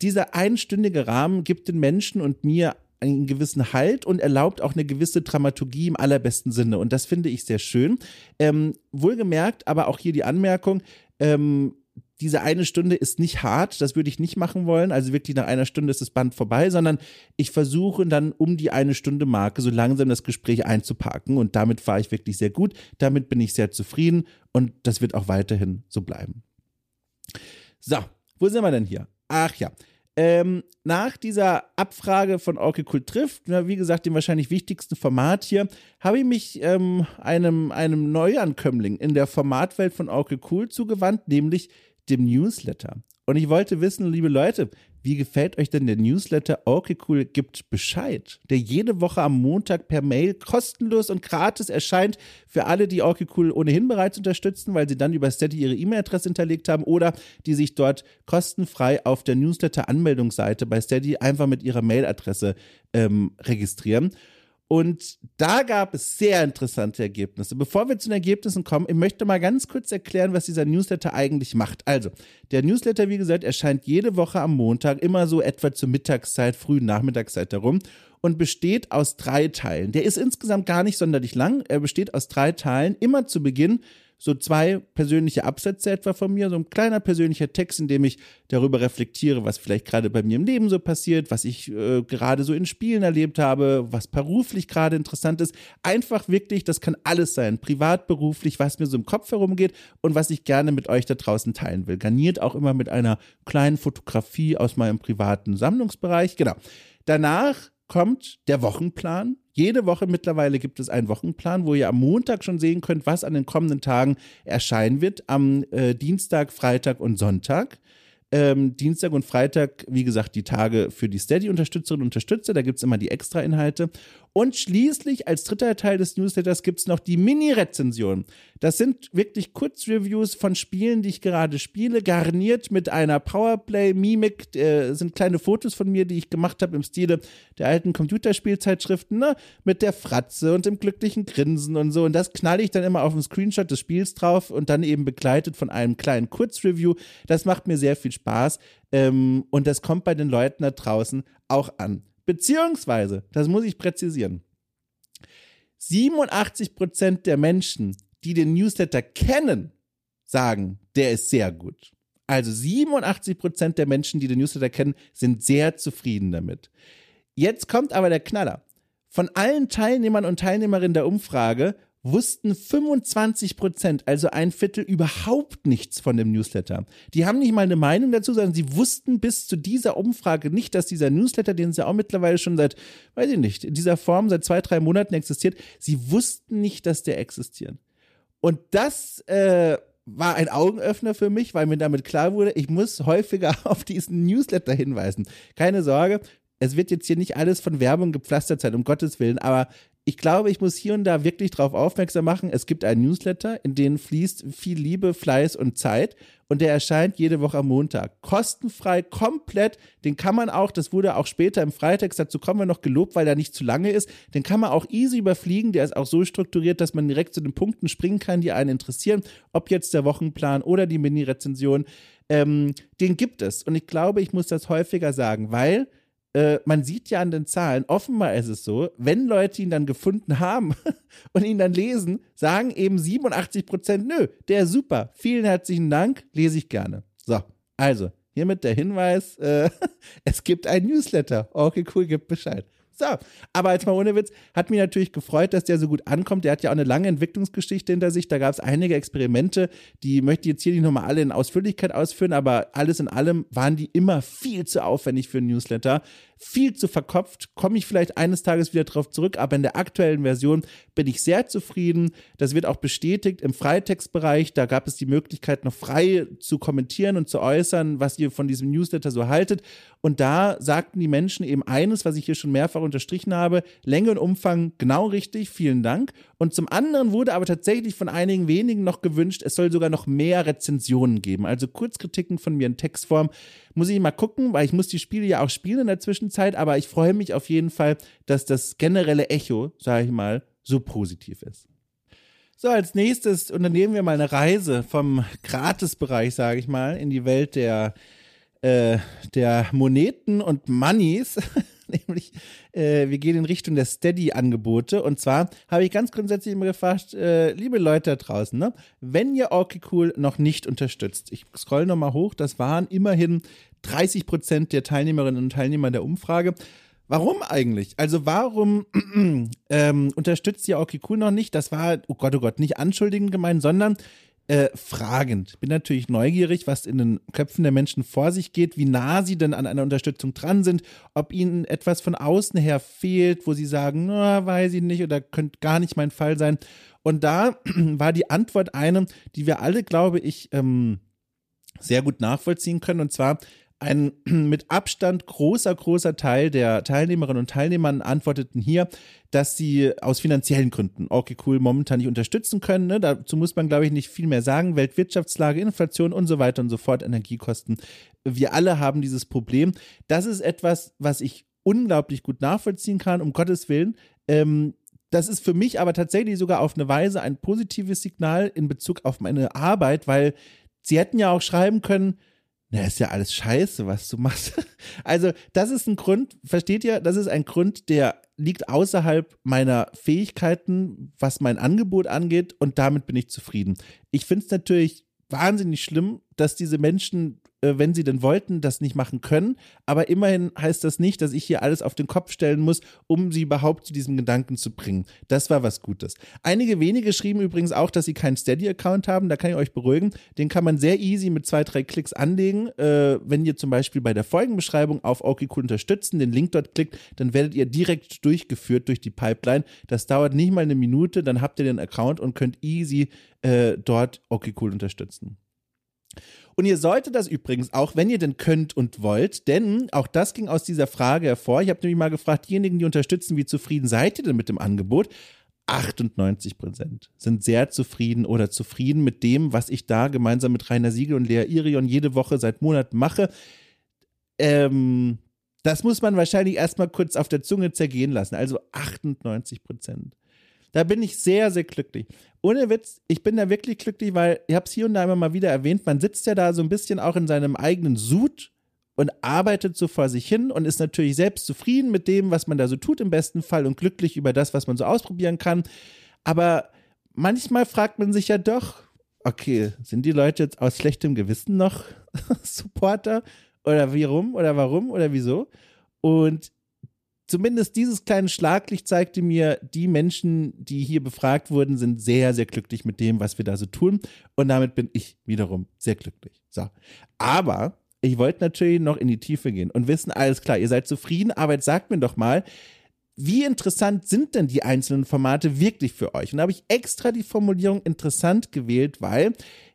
Dieser einstündige Rahmen gibt den Menschen und mir einen gewissen Halt und erlaubt auch eine gewisse Dramaturgie im allerbesten Sinne. Und das finde ich sehr schön. Ähm, wohlgemerkt, aber auch hier die Anmerkung, ähm, diese eine Stunde ist nicht hart, das würde ich nicht machen wollen. Also wirklich nach einer Stunde ist das Band vorbei, sondern ich versuche dann um die eine Stunde Marke so langsam das Gespräch einzuparken und damit fahre ich wirklich sehr gut. Damit bin ich sehr zufrieden und das wird auch weiterhin so bleiben. So, wo sind wir denn hier? Ach ja. Ähm, nach dieser Abfrage von Orke Kult trifft, wie gesagt, dem wahrscheinlich wichtigsten Format hier, habe ich mich ähm, einem, einem Neuankömmling in der Formatwelt von Orke Cool zugewandt, nämlich dem Newsletter. Und ich wollte wissen, liebe Leute, wie gefällt euch denn der Newsletter Okay Cool gibt Bescheid, der jede Woche am Montag per Mail kostenlos und gratis erscheint für alle, die Okay Cool ohnehin bereits unterstützen, weil sie dann über Steady ihre E-Mail-Adresse hinterlegt haben oder die sich dort kostenfrei auf der Newsletter-Anmeldungsseite bei Steady einfach mit ihrer Mailadresse ähm, registrieren. Und da gab es sehr interessante Ergebnisse. Bevor wir zu den Ergebnissen kommen, ich möchte mal ganz kurz erklären, was dieser Newsletter eigentlich macht. Also, der Newsletter, wie gesagt, erscheint jede Woche am Montag, immer so etwa zur Mittagszeit, frühen Nachmittagszeit herum und besteht aus drei Teilen. Der ist insgesamt gar nicht sonderlich lang. Er besteht aus drei Teilen. Immer zu Beginn so zwei persönliche Absätze etwa von mir, so ein kleiner persönlicher Text, in dem ich darüber reflektiere, was vielleicht gerade bei mir im Leben so passiert, was ich äh, gerade so in Spielen erlebt habe, was beruflich gerade interessant ist. Einfach wirklich, das kann alles sein, privat, beruflich, was mir so im Kopf herumgeht und was ich gerne mit euch da draußen teilen will. Garniert auch immer mit einer kleinen Fotografie aus meinem privaten Sammlungsbereich. Genau. Danach kommt der Wochenplan. Jede Woche mittlerweile gibt es einen Wochenplan, wo ihr am Montag schon sehen könnt, was an den kommenden Tagen erscheinen wird. Am äh, Dienstag, Freitag und Sonntag. Ähm, Dienstag und Freitag, wie gesagt, die Tage für die Steady-Unterstützerinnen und Unterstützer. Da gibt es immer die Extra-Inhalte. Und schließlich als dritter Teil des Newsletters gibt es noch die Mini-Rezension. Das sind wirklich Kurzreviews von Spielen, die ich gerade spiele, garniert mit einer Powerplay-Mimik. Äh, sind kleine Fotos von mir, die ich gemacht habe im Stile der alten Computerspielzeitschriften, ne? mit der Fratze und dem glücklichen Grinsen und so. Und das knalle ich dann immer auf dem Screenshot des Spiels drauf und dann eben begleitet von einem kleinen Kurzreview. Das macht mir sehr viel Spaß. Ähm, und das kommt bei den Leuten da draußen auch an. Beziehungsweise, das muss ich präzisieren, 87 Prozent der Menschen, die den Newsletter kennen, sagen, der ist sehr gut. Also 87 Prozent der Menschen, die den Newsletter kennen, sind sehr zufrieden damit. Jetzt kommt aber der Knaller. Von allen Teilnehmern und Teilnehmerinnen der Umfrage wussten 25 Prozent, also ein Viertel, überhaupt nichts von dem Newsletter. Die haben nicht mal eine Meinung dazu, sondern sie wussten bis zu dieser Umfrage nicht, dass dieser Newsletter, den es ja auch mittlerweile schon seit, weiß ich nicht, in dieser Form seit zwei, drei Monaten existiert, sie wussten nicht, dass der existiert. Und das äh, war ein Augenöffner für mich, weil mir damit klar wurde, ich muss häufiger auf diesen Newsletter hinweisen. Keine Sorge, es wird jetzt hier nicht alles von Werbung gepflastert sein, um Gottes Willen, aber ich glaube, ich muss hier und da wirklich darauf aufmerksam machen. Es gibt einen Newsletter, in den fließt viel Liebe, Fleiß und Zeit und der erscheint jede Woche am Montag. Kostenfrei, komplett. Den kann man auch, das wurde auch später im Freitext, dazu kommen wir noch gelobt, weil der nicht zu lange ist. Den kann man auch easy überfliegen. Der ist auch so strukturiert, dass man direkt zu den Punkten springen kann, die einen interessieren. Ob jetzt der Wochenplan oder die Mini-Rezension. Ähm, den gibt es. Und ich glaube, ich muss das häufiger sagen, weil äh, man sieht ja an den Zahlen, offenbar ist es so, wenn Leute ihn dann gefunden haben und ihn dann lesen, sagen eben 87 Prozent, nö, der ist super, vielen herzlichen Dank, lese ich gerne. So, also, hiermit der Hinweis, äh, es gibt ein Newsletter. Okay, cool, gibt Bescheid. So, aber jetzt mal ohne Witz, hat mich natürlich gefreut, dass der so gut ankommt. Der hat ja auch eine lange Entwicklungsgeschichte hinter sich. Da gab es einige Experimente, die möchte ich jetzt hier nicht nochmal alle in Ausführlichkeit ausführen, aber alles in allem waren die immer viel zu aufwendig für ein Newsletter viel zu verkopft. Komme ich vielleicht eines Tages wieder drauf zurück, aber in der aktuellen Version bin ich sehr zufrieden. Das wird auch bestätigt im Freitextbereich. Da gab es die Möglichkeit, noch frei zu kommentieren und zu äußern, was ihr von diesem Newsletter so haltet. Und da sagten die Menschen eben eines, was ich hier schon mehrfach unterstrichen habe: Länge und Umfang genau richtig. Vielen Dank. Und zum anderen wurde aber tatsächlich von einigen wenigen noch gewünscht, es soll sogar noch mehr Rezensionen geben. Also Kurzkritiken von mir in Textform. Muss ich mal gucken, weil ich muss die Spiele ja auch spielen in der Zwischenzeit, aber ich freue mich auf jeden Fall, dass das generelle Echo, sage ich mal, so positiv ist. So, als nächstes unternehmen wir mal eine Reise vom Gratisbereich, sage ich mal, in die Welt der, äh, der Moneten und Moneys. Nämlich, äh, wir gehen in Richtung der Steady-Angebote. Und zwar habe ich ganz grundsätzlich immer gefragt, äh, liebe Leute da draußen, ne, wenn ihr Orky Cool noch nicht unterstützt, ich scroll nochmal hoch, das waren immerhin 30 Prozent der Teilnehmerinnen und Teilnehmer der Umfrage. Warum eigentlich? Also warum ähm, unterstützt ihr Orky Cool noch nicht? Das war, oh Gott, oh Gott, nicht anschuldigend gemeint, sondern äh, fragend. Bin natürlich neugierig, was in den Köpfen der Menschen vor sich geht, wie nah sie denn an einer Unterstützung dran sind, ob ihnen etwas von außen her fehlt, wo sie sagen, na, weiß ich nicht oder könnte gar nicht mein Fall sein. Und da war die Antwort eine, die wir alle, glaube ich, ähm, sehr gut nachvollziehen können. Und zwar, ein mit Abstand großer, großer Teil der Teilnehmerinnen und Teilnehmer antworteten hier, dass sie aus finanziellen Gründen okay cool momentan nicht unterstützen können. Ne? Dazu muss man, glaube ich, nicht viel mehr sagen. Weltwirtschaftslage, Inflation und so weiter und so fort, Energiekosten. Wir alle haben dieses Problem. Das ist etwas, was ich unglaublich gut nachvollziehen kann, um Gottes Willen. Ähm, das ist für mich aber tatsächlich sogar auf eine Weise ein positives Signal in Bezug auf meine Arbeit, weil sie hätten ja auch schreiben können, na, ist ja alles scheiße, was du machst. Also, das ist ein Grund, versteht ihr? Das ist ein Grund, der liegt außerhalb meiner Fähigkeiten, was mein Angebot angeht, und damit bin ich zufrieden. Ich finde es natürlich wahnsinnig schlimm, dass diese Menschen wenn sie denn wollten, das nicht machen können. Aber immerhin heißt das nicht, dass ich hier alles auf den Kopf stellen muss, um sie überhaupt zu diesem Gedanken zu bringen. Das war was Gutes. Einige wenige schrieben übrigens auch, dass sie keinen Steady-Account haben. Da kann ich euch beruhigen. Den kann man sehr easy mit zwei, drei Klicks anlegen. Äh, wenn ihr zum Beispiel bei der Folgenbeschreibung auf OKCool unterstützen, den Link dort klickt, dann werdet ihr direkt durchgeführt durch die Pipeline. Das dauert nicht mal eine Minute, dann habt ihr den Account und könnt easy äh, dort OKCool unterstützen. Und ihr solltet das übrigens auch, wenn ihr denn könnt und wollt, denn auch das ging aus dieser Frage hervor. Ich habe nämlich mal gefragt, diejenigen, die unterstützen, wie zufrieden seid ihr denn mit dem Angebot? 98 Prozent sind sehr zufrieden oder zufrieden mit dem, was ich da gemeinsam mit Rainer Siegel und Lea Irion jede Woche seit Monaten mache. Ähm, das muss man wahrscheinlich erstmal kurz auf der Zunge zergehen lassen. Also 98 Prozent. Da bin ich sehr, sehr glücklich. Ohne Witz, ich bin da wirklich glücklich, weil ich habe es hier und da immer mal wieder erwähnt, man sitzt ja da so ein bisschen auch in seinem eigenen Sud und arbeitet so vor sich hin und ist natürlich selbst zufrieden mit dem, was man da so tut im besten Fall und glücklich über das, was man so ausprobieren kann. Aber manchmal fragt man sich ja doch, okay, sind die Leute jetzt aus schlechtem Gewissen noch Supporter? Oder wie rum? Oder warum? Oder wieso? Und zumindest dieses kleine Schlaglicht zeigte mir, die Menschen, die hier befragt wurden, sind sehr, sehr glücklich mit dem, was wir da so tun. Und damit bin ich wiederum sehr glücklich. So. Aber ich wollte natürlich noch in die Tiefe gehen und wissen, alles klar, ihr seid zufrieden, aber jetzt sagt mir doch mal, wie interessant sind denn die einzelnen Formate wirklich für euch? Und da habe ich extra die Formulierung interessant gewählt, weil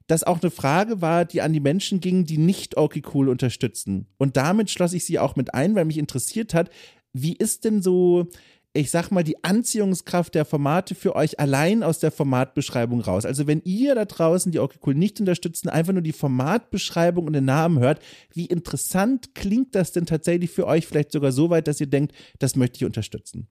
das auch eine Frage war, die an die Menschen ging, die nicht okay cool unterstützen. Und damit schloss ich sie auch mit ein, weil mich interessiert hat, wie ist denn so ich sag mal, die Anziehungskraft der Formate für euch allein aus der Formatbeschreibung raus. Also wenn ihr da draußen die okay nicht unterstützen, einfach nur die Formatbeschreibung und den Namen hört, wie interessant klingt das denn tatsächlich für euch vielleicht sogar so weit, dass ihr denkt, das möchte ich unterstützen.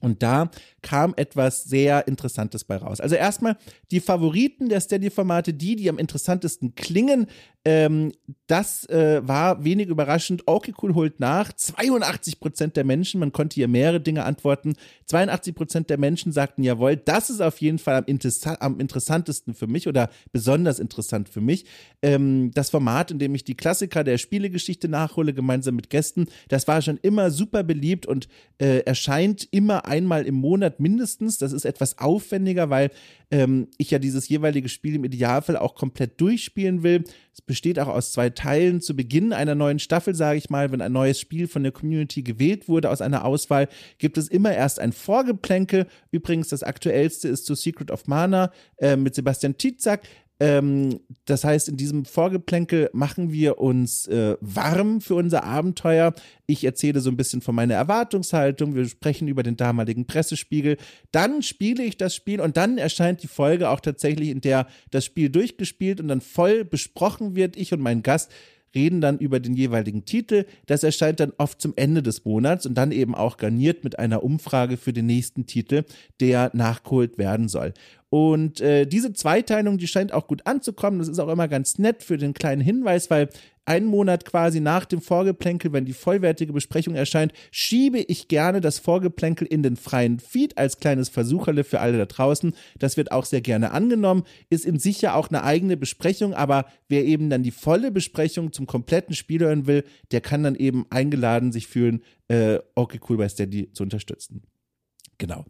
Und da kam etwas sehr Interessantes bei raus. Also erstmal die Favoriten der Steady-Formate, die, die am interessantesten klingen. Ähm, das äh, war wenig überraschend. Okay, cool holt nach. 82 Prozent der Menschen, man konnte hier mehrere Dinge antworten. 82 Prozent der Menschen sagten, jawohl, das ist auf jeden Fall am, interessa am interessantesten für mich oder besonders interessant für mich. Ähm, das Format, in dem ich die Klassiker der Spielegeschichte nachhole, gemeinsam mit Gästen, das war schon immer super beliebt und äh, erscheint immer einmal im Monat mindestens. Das ist etwas aufwendiger, weil ähm, ich ja dieses jeweilige Spiel im Idealfall auch komplett durchspielen will. Es besteht auch aus zwei Teilen. Zu Beginn einer neuen Staffel, sage ich mal, wenn ein neues Spiel von der Community gewählt wurde aus einer Auswahl, gibt es immer erst ein Vorgeplänkel. Übrigens, das aktuellste ist zu Secret of Mana äh, mit Sebastian Tietzak. Ähm, das heißt, in diesem Vorgeplänkel machen wir uns äh, warm für unser Abenteuer. Ich erzähle so ein bisschen von meiner Erwartungshaltung. Wir sprechen über den damaligen Pressespiegel. Dann spiele ich das Spiel und dann erscheint die Folge auch tatsächlich, in der das Spiel durchgespielt und dann voll besprochen wird. Ich und mein Gast reden dann über den jeweiligen Titel. Das erscheint dann oft zum Ende des Monats und dann eben auch garniert mit einer Umfrage für den nächsten Titel, der nachgeholt werden soll. Und äh, diese Zweiteilung, die scheint auch gut anzukommen. Das ist auch immer ganz nett für den kleinen Hinweis, weil einen Monat quasi nach dem Vorgeplänkel, wenn die vollwertige Besprechung erscheint, schiebe ich gerne das Vorgeplänkel in den freien Feed als kleines Versucherle für alle da draußen. Das wird auch sehr gerne angenommen, ist in sich ja auch eine eigene Besprechung, aber wer eben dann die volle Besprechung zum kompletten Spiel hören will, der kann dann eben eingeladen sich fühlen, äh, okay cool bei Steady zu unterstützen. Genau.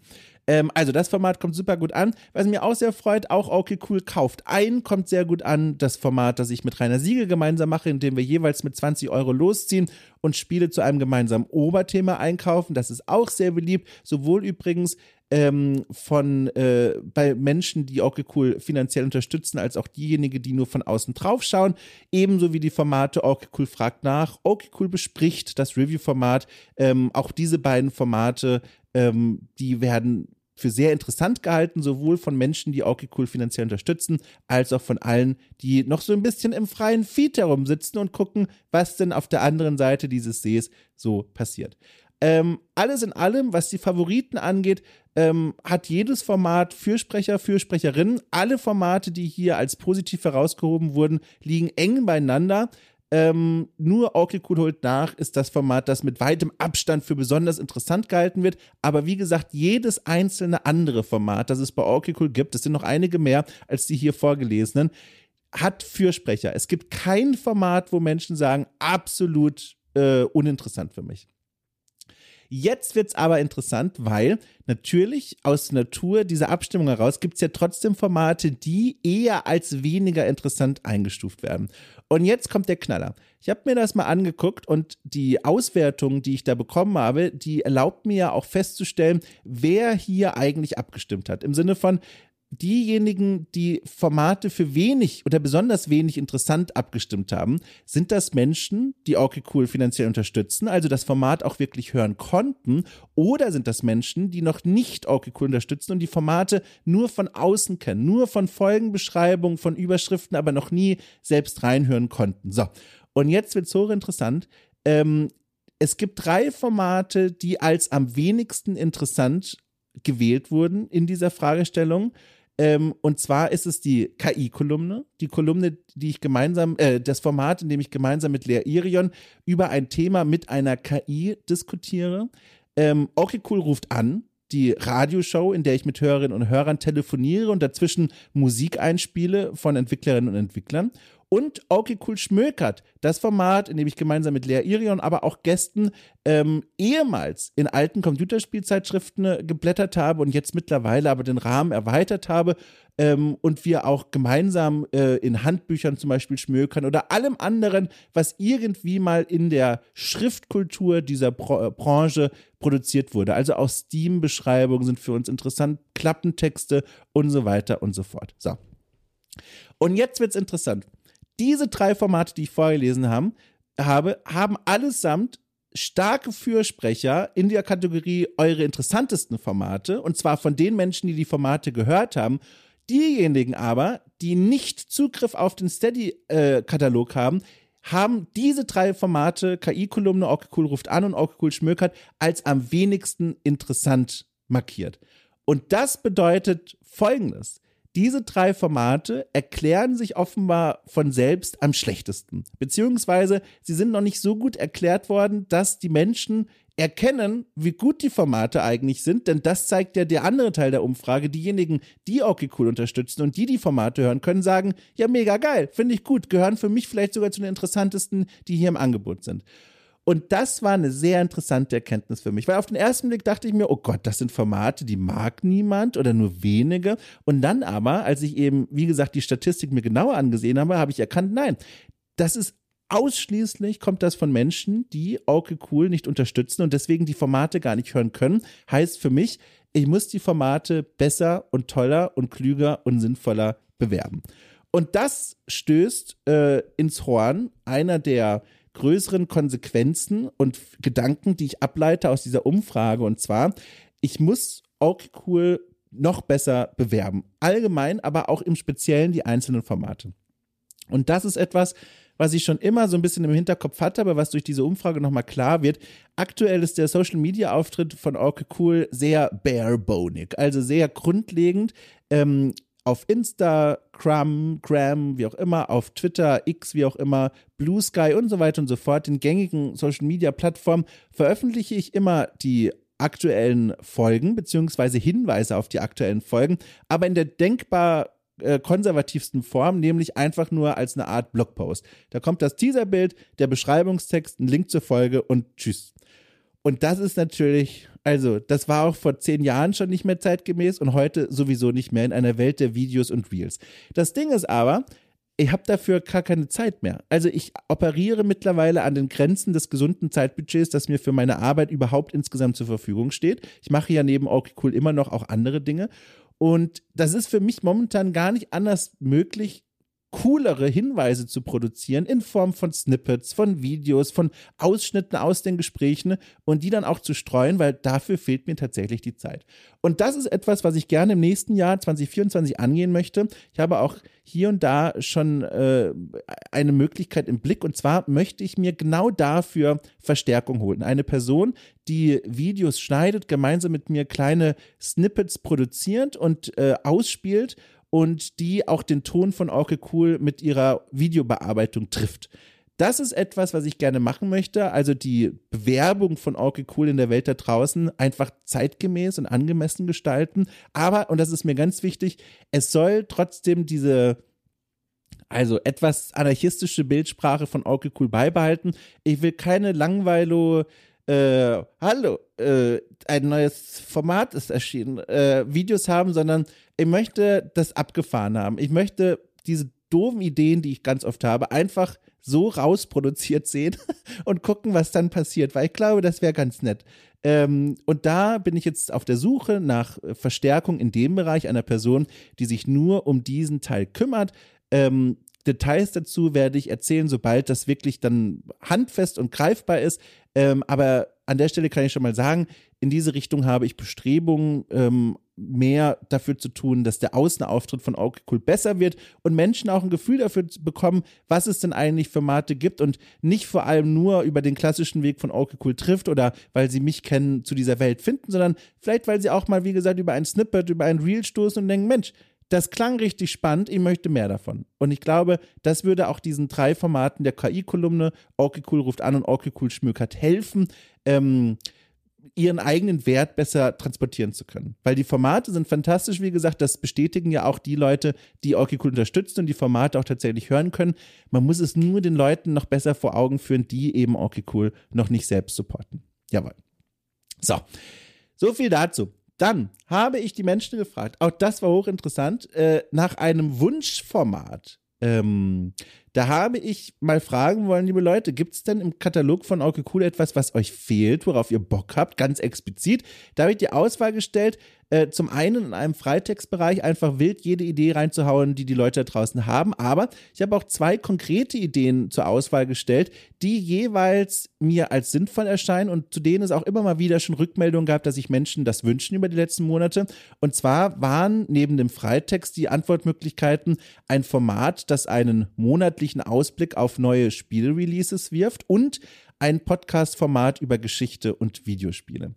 Ähm, also das Format kommt super gut an. Was mir auch sehr freut, auch okay cool kauft ein, kommt sehr gut an. Das Format, das ich mit Rainer Siegel gemeinsam mache, indem wir jeweils mit 20 Euro losziehen und Spiele zu einem gemeinsamen Oberthema einkaufen. Das ist auch sehr beliebt. Sowohl übrigens ähm, von äh, bei Menschen, die okay cool finanziell unterstützen, als auch diejenigen, die nur von außen drauf schauen. Ebenso wie die Formate okay cool fragt nach, okay cool bespricht, das Review-Format. Ähm, auch diese beiden Formate, ähm, die werden für sehr interessant gehalten, sowohl von Menschen, die okay cool finanziell unterstützen, als auch von allen, die noch so ein bisschen im freien Feed herumsitzen und gucken, was denn auf der anderen Seite dieses Sees so passiert. Ähm, alles in allem, was die Favoriten angeht, ähm, hat jedes Format Fürsprecher, Fürsprecherinnen. Alle Formate, die hier als positiv herausgehoben wurden, liegen eng beieinander. Ähm, nur Okay Cool holt nach ist das Format, das mit weitem Abstand für besonders interessant gehalten wird. Aber wie gesagt, jedes einzelne andere Format, das es bei Okay Cool gibt, es sind noch einige mehr als die hier vorgelesenen, hat Fürsprecher. Es gibt kein Format, wo Menschen sagen, absolut äh, uninteressant für mich. Jetzt wird es aber interessant, weil natürlich aus der Natur dieser Abstimmung heraus gibt es ja trotzdem Formate, die eher als weniger interessant eingestuft werden. Und jetzt kommt der Knaller. Ich habe mir das mal angeguckt und die Auswertung, die ich da bekommen habe, die erlaubt mir ja auch festzustellen, wer hier eigentlich abgestimmt hat. Im Sinne von, diejenigen, die Formate für wenig oder besonders wenig interessant abgestimmt haben, sind das Menschen, die okay cool finanziell unterstützen, also das Format auch wirklich hören konnten, oder sind das Menschen, die noch nicht okay cool unterstützen und die Formate nur von außen kennen, nur von Folgenbeschreibungen, von Überschriften, aber noch nie selbst reinhören konnten. So. Und jetzt wird es so interessant. Ähm, es gibt drei Formate, die als am wenigsten interessant gewählt wurden in dieser Fragestellung. Ähm, und zwar ist es die KI-Kolumne, die Kolumne, die ich gemeinsam, äh, das Format, in dem ich gemeinsam mit Lea Irion über ein Thema mit einer KI diskutiere. Ähm, okay, cool ruft an, die Radioshow, in der ich mit Hörerinnen und Hörern telefoniere und dazwischen Musik einspiele von Entwicklerinnen und Entwicklern. Und Okay Cool Schmökert, das Format, in dem ich gemeinsam mit Lea Irion, aber auch Gästen ähm, ehemals in alten Computerspielzeitschriften äh, geblättert habe und jetzt mittlerweile aber den Rahmen erweitert habe ähm, und wir auch gemeinsam äh, in Handbüchern zum Beispiel schmökern oder allem anderen, was irgendwie mal in der Schriftkultur dieser Bro äh, Branche produziert wurde. Also auch Steam-Beschreibungen sind für uns interessant, Klappentexte und so weiter und so fort. So. Und jetzt wird es interessant. Diese drei Formate, die ich vorgelesen haben, habe, haben allesamt starke Fürsprecher in der Kategorie eure interessantesten Formate und zwar von den Menschen, die die Formate gehört haben Diejenigen aber, die nicht Zugriff auf den Steady-Katalog haben, haben diese drei Formate, KI-Kolumne, Orke Cool ruft an und Orke Cool schmökert, als am wenigsten interessant markiert. Und das bedeutet Folgendes. Diese drei Formate erklären sich offenbar von selbst am schlechtesten. Beziehungsweise sie sind noch nicht so gut erklärt worden, dass die Menschen erkennen, wie gut die Formate eigentlich sind, denn das zeigt ja der andere Teil der Umfrage. Diejenigen, die okay cool unterstützen und die die Formate hören, können sagen, ja, mega geil, finde ich gut, gehören für mich vielleicht sogar zu den interessantesten, die hier im Angebot sind. Und das war eine sehr interessante Erkenntnis für mich, weil auf den ersten Blick dachte ich mir, oh Gott, das sind Formate, die mag niemand oder nur wenige. Und dann aber, als ich eben, wie gesagt, die Statistik mir genauer angesehen habe, habe ich erkannt, nein, das ist ausschließlich kommt das von Menschen, die okay cool nicht unterstützen und deswegen die Formate gar nicht hören können. Heißt für mich, ich muss die Formate besser und toller und klüger und sinnvoller bewerben. Und das stößt äh, ins Horn einer der größeren Konsequenzen und Gedanken, die ich ableite aus dieser Umfrage. Und zwar, ich muss okay cool noch besser bewerben. Allgemein, aber auch im Speziellen die einzelnen Formate. Und das ist etwas, was ich schon immer so ein bisschen im Hinterkopf hatte, aber was durch diese Umfrage nochmal klar wird. Aktuell ist der Social Media Auftritt von Orke Cool sehr barebonig, also sehr grundlegend. Ähm, auf Instagram, Gram, wie auch immer, auf Twitter, X, wie auch immer, Blue Sky und so weiter und so fort, den gängigen Social Media Plattformen, veröffentliche ich immer die aktuellen Folgen beziehungsweise Hinweise auf die aktuellen Folgen, aber in der denkbar äh, konservativsten Form, nämlich einfach nur als eine Art Blogpost. Da kommt das Teaserbild, der Beschreibungstext, ein Link zur Folge und tschüss. Und das ist natürlich, also, das war auch vor zehn Jahren schon nicht mehr zeitgemäß und heute sowieso nicht mehr in einer Welt der Videos und Reels. Das Ding ist aber, ich habe dafür gar keine Zeit mehr. Also ich operiere mittlerweile an den Grenzen des gesunden Zeitbudgets, das mir für meine Arbeit überhaupt insgesamt zur Verfügung steht. Ich mache ja neben okay cool immer noch auch andere Dinge und das ist für mich momentan gar nicht anders möglich, coolere Hinweise zu produzieren in Form von Snippets, von Videos, von Ausschnitten aus den Gesprächen und die dann auch zu streuen, weil dafür fehlt mir tatsächlich die Zeit. Und das ist etwas, was ich gerne im nächsten Jahr 2024 angehen möchte. Ich habe auch hier und da schon äh, eine Möglichkeit im Blick und zwar möchte ich mir genau dafür Verstärkung holen. Eine Person, die Videos schneidet, gemeinsam mit mir kleine Snippets produziert und äh, ausspielt und die auch den Ton von Orke Cool mit ihrer Videobearbeitung trifft. Das ist etwas, was ich gerne machen möchte. Also die Bewerbung von Orke Cool in der Welt da draußen einfach zeitgemäß und angemessen gestalten. Aber, und das ist mir ganz wichtig, es soll trotzdem diese also etwas anarchistische Bildsprache von Orke Cool beibehalten. Ich will keine Langweilo äh, hallo, äh, ein neues Format ist erschienen, äh, Videos haben, sondern ich möchte das abgefahren haben. Ich möchte diese doofen Ideen, die ich ganz oft habe, einfach so rausproduziert sehen und gucken, was dann passiert, weil ich glaube, das wäre ganz nett. Ähm, und da bin ich jetzt auf der Suche nach Verstärkung in dem Bereich einer Person, die sich nur um diesen Teil kümmert. Ähm, Details dazu werde ich erzählen, sobald das wirklich dann handfest und greifbar ist. Ähm, aber an der Stelle kann ich schon mal sagen, in diese Richtung habe ich Bestrebungen, ähm, mehr dafür zu tun, dass der Außenauftritt von okay cool besser wird und Menschen auch ein Gefühl dafür bekommen, was es denn eigentlich für Mate gibt und nicht vor allem nur über den klassischen Weg von okay cool trifft oder weil sie mich kennen zu dieser Welt finden, sondern vielleicht weil sie auch mal, wie gesagt, über ein Snippet, über ein Reel stoßen und denken, Mensch, das klang richtig spannend, ich möchte mehr davon. Und ich glaube, das würde auch diesen drei Formaten der KI-Kolumne, okay cool ruft an und okay cool schmökert helfen, ähm, ihren eigenen Wert besser transportieren zu können. Weil die Formate sind fantastisch, wie gesagt, das bestätigen ja auch die Leute, die Orky Cool unterstützen und die Formate auch tatsächlich hören können. Man muss es nur den Leuten noch besser vor Augen führen, die eben Orky Cool noch nicht selbst supporten. Jawohl. So, so viel dazu. Dann habe ich die Menschen gefragt, auch das war hochinteressant, äh, nach einem Wunschformat. Ähm, da habe ich mal fragen wollen, liebe Leute, gibt es denn im Katalog von Orke Cool etwas, was euch fehlt, worauf ihr Bock habt, ganz explizit? Da habe ich die Auswahl gestellt, äh, zum einen in einem Freitextbereich einfach wild jede Idee reinzuhauen, die die Leute da draußen haben, aber ich habe auch zwei konkrete Ideen zur Auswahl gestellt, die jeweils mir als sinnvoll erscheinen und zu denen es auch immer mal wieder schon Rückmeldungen gab, dass sich Menschen das wünschen über die letzten Monate. Und zwar waren neben dem Freitext die Antwortmöglichkeiten ein Format, das einen monatlichen Ausblick auf neue Spielreleases wirft und ein Podcast-Format über Geschichte und Videospiele.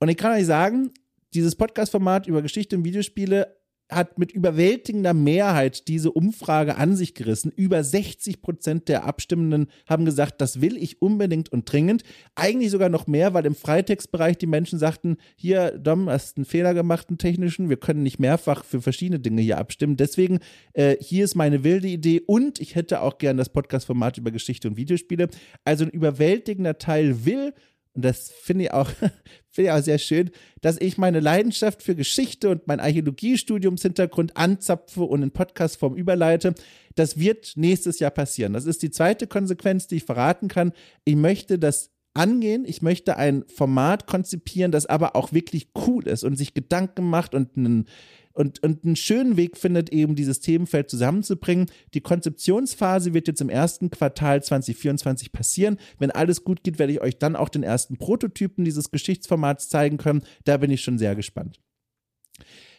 Und ich kann euch sagen, dieses Podcast-Format über Geschichte und Videospiele hat mit überwältigender Mehrheit diese Umfrage an sich gerissen. Über 60 Prozent der Abstimmenden haben gesagt, das will ich unbedingt und dringend. Eigentlich sogar noch mehr, weil im Freitextbereich die Menschen sagten, hier, Dom, hast einen Fehler gemacht, einen technischen. Wir können nicht mehrfach für verschiedene Dinge hier abstimmen. Deswegen, äh, hier ist meine wilde Idee und ich hätte auch gern das Podcast-Format über Geschichte und Videospiele. Also ein überwältigender Teil will und das finde ich auch, finde ich auch sehr schön, dass ich meine Leidenschaft für Geschichte und mein Archäologiestudiumshintergrund anzapfe und in Podcastform überleite. Das wird nächstes Jahr passieren. Das ist die zweite Konsequenz, die ich verraten kann. Ich möchte das angehen. Ich möchte ein Format konzipieren, das aber auch wirklich cool ist und sich Gedanken macht und einen und, und einen schönen Weg findet, eben dieses Themenfeld zusammenzubringen. Die Konzeptionsphase wird jetzt im ersten Quartal 2024 passieren. Wenn alles gut geht, werde ich euch dann auch den ersten Prototypen dieses Geschichtsformats zeigen können. Da bin ich schon sehr gespannt.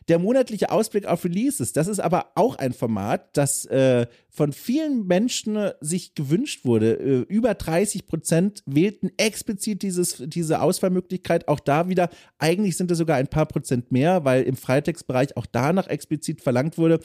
Der monatliche Ausblick auf Releases, das ist aber auch ein Format, das äh, von vielen Menschen sich gewünscht wurde. Äh, über 30 Prozent wählten explizit dieses, diese Auswahlmöglichkeit. Auch da wieder, eigentlich sind es sogar ein paar Prozent mehr, weil im Freitextbereich auch danach explizit verlangt wurde.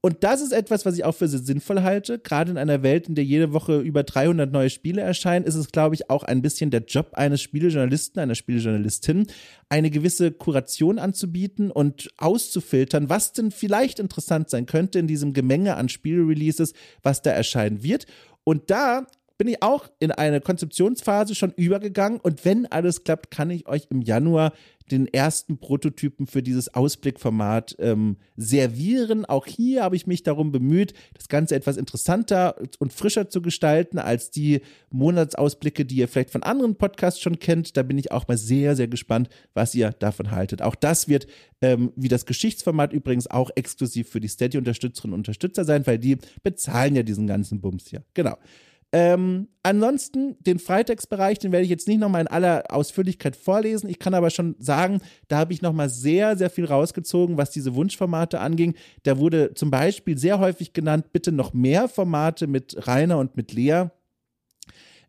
Und das ist etwas, was ich auch für sinnvoll halte. Gerade in einer Welt, in der jede Woche über 300 neue Spiele erscheinen, ist es, glaube ich, auch ein bisschen der Job eines Spielejournalisten, einer Spielejournalistin, eine gewisse Kuration anzubieten und auszufiltern, was denn vielleicht interessant sein könnte in diesem Gemenge an Spielreleases, was da erscheinen wird. Und da bin ich auch in eine Konzeptionsphase schon übergegangen und wenn alles klappt, kann ich euch im Januar den ersten Prototypen für dieses Ausblickformat ähm, servieren. Auch hier habe ich mich darum bemüht, das Ganze etwas interessanter und frischer zu gestalten als die Monatsausblicke, die ihr vielleicht von anderen Podcasts schon kennt. Da bin ich auch mal sehr, sehr gespannt, was ihr davon haltet. Auch das wird, ähm, wie das Geschichtsformat übrigens, auch exklusiv für die Steady-Unterstützerinnen und Unterstützer sein, weil die bezahlen ja diesen ganzen Bums hier. Genau. Ähm, ansonsten, den Freitagsbereich, den werde ich jetzt nicht nochmal in aller Ausführlichkeit vorlesen. Ich kann aber schon sagen, da habe ich nochmal sehr, sehr viel rausgezogen, was diese Wunschformate anging. Da wurde zum Beispiel sehr häufig genannt, bitte noch mehr Formate mit Rainer und mit Lea.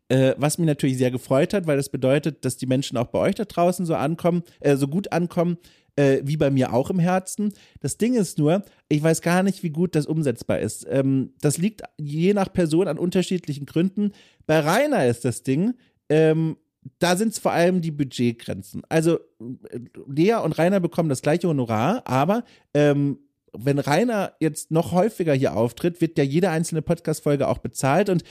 Äh, was mich natürlich sehr gefreut hat, weil das bedeutet, dass die Menschen auch bei euch da draußen so ankommen, äh, so gut ankommen äh, wie bei mir auch im Herzen. Das Ding ist nur, ich weiß gar nicht, wie gut das umsetzbar ist. Ähm, das liegt je nach Person an unterschiedlichen Gründen. Bei Rainer ist das Ding, ähm, da sind es vor allem die Budgetgrenzen. Also Lea und Rainer bekommen das gleiche Honorar, aber ähm, wenn Rainer jetzt noch häufiger hier auftritt, wird ja jede einzelne Podcast-Folge auch bezahlt und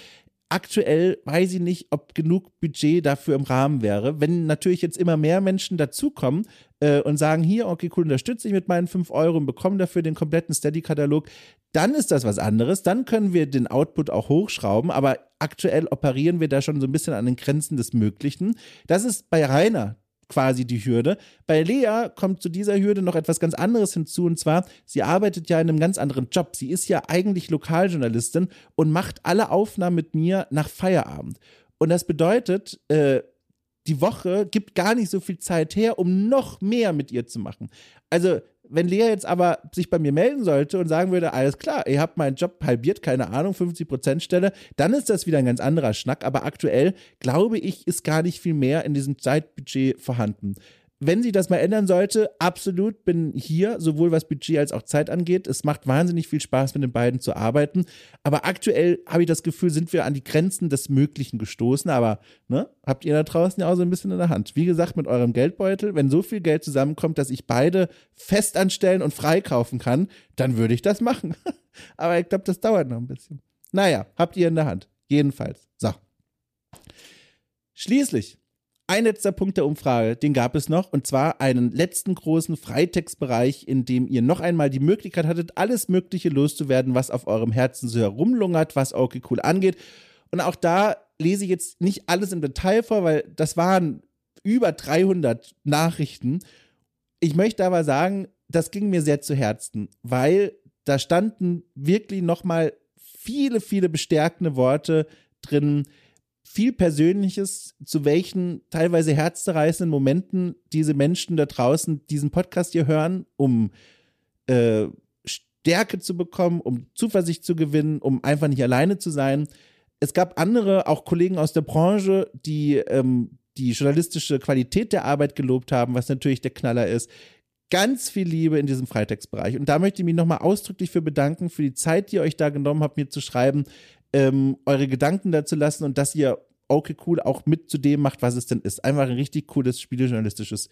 aktuell weiß ich nicht, ob genug Budget dafür im Rahmen wäre. Wenn natürlich jetzt immer mehr Menschen dazukommen äh, und sagen, hier, okay, cool, unterstütze ich mit meinen 5 Euro und bekomme dafür den kompletten Steady-Katalog, dann ist das was anderes. Dann können wir den Output auch hochschrauben, aber aktuell operieren wir da schon so ein bisschen an den Grenzen des Möglichen. Das ist bei Rainer quasi die Hürde. Bei Lea kommt zu dieser Hürde noch etwas ganz anderes hinzu und zwar, sie arbeitet ja in einem ganz anderen Job. Sie ist ja eigentlich Lokaljournalistin und macht alle Aufnahmen mit mir nach Feierabend. Und das bedeutet, äh, die Woche gibt gar nicht so viel Zeit her, um noch mehr mit ihr zu machen. Also wenn Lea jetzt aber sich bei mir melden sollte und sagen würde, alles klar, ihr habt meinen Job halbiert, keine Ahnung, 50% Stelle, dann ist das wieder ein ganz anderer Schnack. Aber aktuell, glaube ich, ist gar nicht viel mehr in diesem Zeitbudget vorhanden. Wenn sich das mal ändern sollte, absolut bin hier, sowohl was Budget als auch Zeit angeht. Es macht wahnsinnig viel Spaß, mit den beiden zu arbeiten. Aber aktuell habe ich das Gefühl, sind wir an die Grenzen des Möglichen gestoßen. Aber ne, habt ihr da draußen ja auch so ein bisschen in der Hand. Wie gesagt, mit eurem Geldbeutel, wenn so viel Geld zusammenkommt, dass ich beide fest anstellen und freikaufen kann, dann würde ich das machen. Aber ich glaube, das dauert noch ein bisschen. Naja, habt ihr in der Hand. Jedenfalls. So. Schließlich ein letzter Punkt der Umfrage, den gab es noch, und zwar einen letzten großen Freitextbereich, in dem ihr noch einmal die Möglichkeit hattet, alles Mögliche loszuwerden, was auf eurem Herzen so herumlungert, was okay cool angeht. Und auch da lese ich jetzt nicht alles im Detail vor, weil das waren über 300 Nachrichten. Ich möchte aber sagen, das ging mir sehr zu Herzen, weil da standen wirklich nochmal viele, viele bestärkende Worte drin, viel Persönliches, zu welchen teilweise herzzerreißenden Momenten diese Menschen da draußen diesen Podcast hier hören, um äh, Stärke zu bekommen, um Zuversicht zu gewinnen, um einfach nicht alleine zu sein. Es gab andere, auch Kollegen aus der Branche, die ähm, die journalistische Qualität der Arbeit gelobt haben, was natürlich der Knaller ist. Ganz viel Liebe in diesem Freitagsbereich. Und da möchte ich mich nochmal ausdrücklich für bedanken, für die Zeit, die ihr euch da genommen habt, mir zu schreiben ähm, eure Gedanken dazu lassen und dass ihr okay cool auch mit zu dem macht, was es denn ist. Einfach ein richtig cooles spielejournalistisches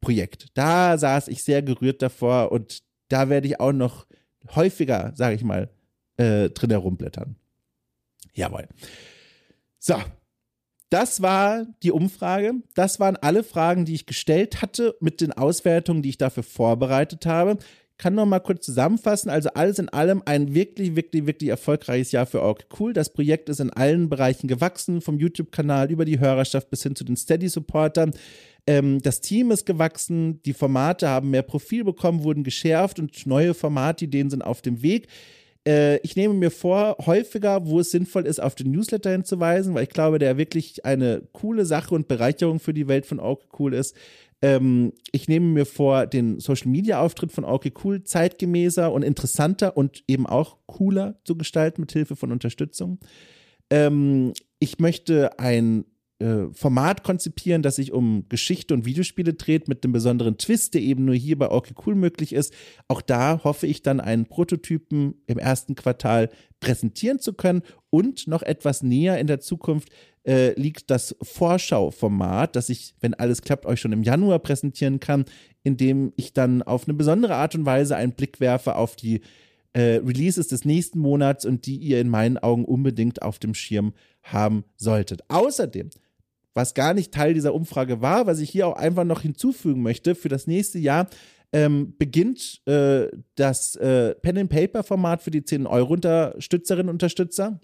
Projekt. Da saß ich sehr gerührt davor und da werde ich auch noch häufiger, sage ich mal, äh, drin herumblättern. Jawohl. So, das war die Umfrage. Das waren alle Fragen, die ich gestellt hatte mit den Auswertungen, die ich dafür vorbereitet habe kann noch mal kurz zusammenfassen. Also alles in allem ein wirklich, wirklich, wirklich erfolgreiches Jahr für Org Cool. Das Projekt ist in allen Bereichen gewachsen, vom YouTube-Kanal über die Hörerschaft bis hin zu den Steady-Supportern. Ähm, das Team ist gewachsen, die Formate haben mehr Profil bekommen, wurden geschärft und neue Formatideen sind auf dem Weg. Äh, ich nehme mir vor, häufiger, wo es sinnvoll ist, auf den Newsletter hinzuweisen, weil ich glaube, der wirklich eine coole Sache und Bereicherung für die Welt von Org Cool ist. Ähm, ich nehme mir vor, den Social Media Auftritt von Okay Cool zeitgemäßer und interessanter und eben auch cooler zu gestalten mit Hilfe von Unterstützung. Ähm, ich möchte ein äh, Format konzipieren, das sich um Geschichte und Videospiele dreht, mit einem besonderen Twist, der eben nur hier bei Okay Cool möglich ist. Auch da hoffe ich dann einen Prototypen im ersten Quartal präsentieren zu können und noch etwas näher in der Zukunft äh, liegt das Vorschauformat, das ich, wenn alles klappt, euch schon im Januar präsentieren kann, indem ich dann auf eine besondere Art und Weise einen Blick werfe auf die äh, Releases des nächsten Monats und die ihr in meinen Augen unbedingt auf dem Schirm haben solltet. Außerdem was gar nicht Teil dieser Umfrage war, was ich hier auch einfach noch hinzufügen möchte, für das nächste Jahr ähm, beginnt äh, das äh, Pen-and-Paper-Format für die 10-Euro-Unterstützerinnen und Unterstützer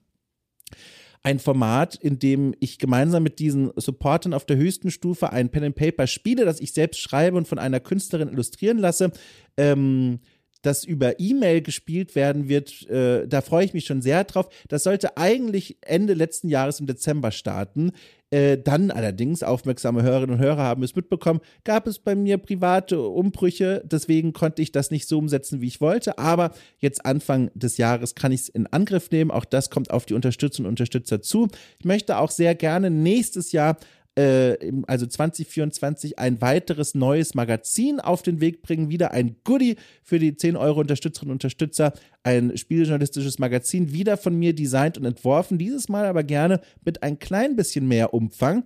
ein Format, in dem ich gemeinsam mit diesen Supportern auf der höchsten Stufe ein Pen and Paper spiele, das ich selbst schreibe und von einer Künstlerin illustrieren lasse. Ähm, das über E-Mail gespielt werden wird, äh, da freue ich mich schon sehr drauf. Das sollte eigentlich Ende letzten Jahres im Dezember starten. Äh, dann allerdings, aufmerksame Hörerinnen und Hörer haben es mitbekommen, gab es bei mir private Umbrüche. Deswegen konnte ich das nicht so umsetzen, wie ich wollte. Aber jetzt Anfang des Jahres kann ich es in Angriff nehmen. Auch das kommt auf die Unterstützerinnen und Unterstützer zu. Ich möchte auch sehr gerne nächstes Jahr also 2024 ein weiteres neues Magazin auf den Weg bringen. Wieder ein Goodie für die 10 Euro Unterstützerinnen und Unterstützer. Ein spieljournalistisches Magazin, wieder von mir designt und entworfen. Dieses Mal aber gerne mit ein klein bisschen mehr Umfang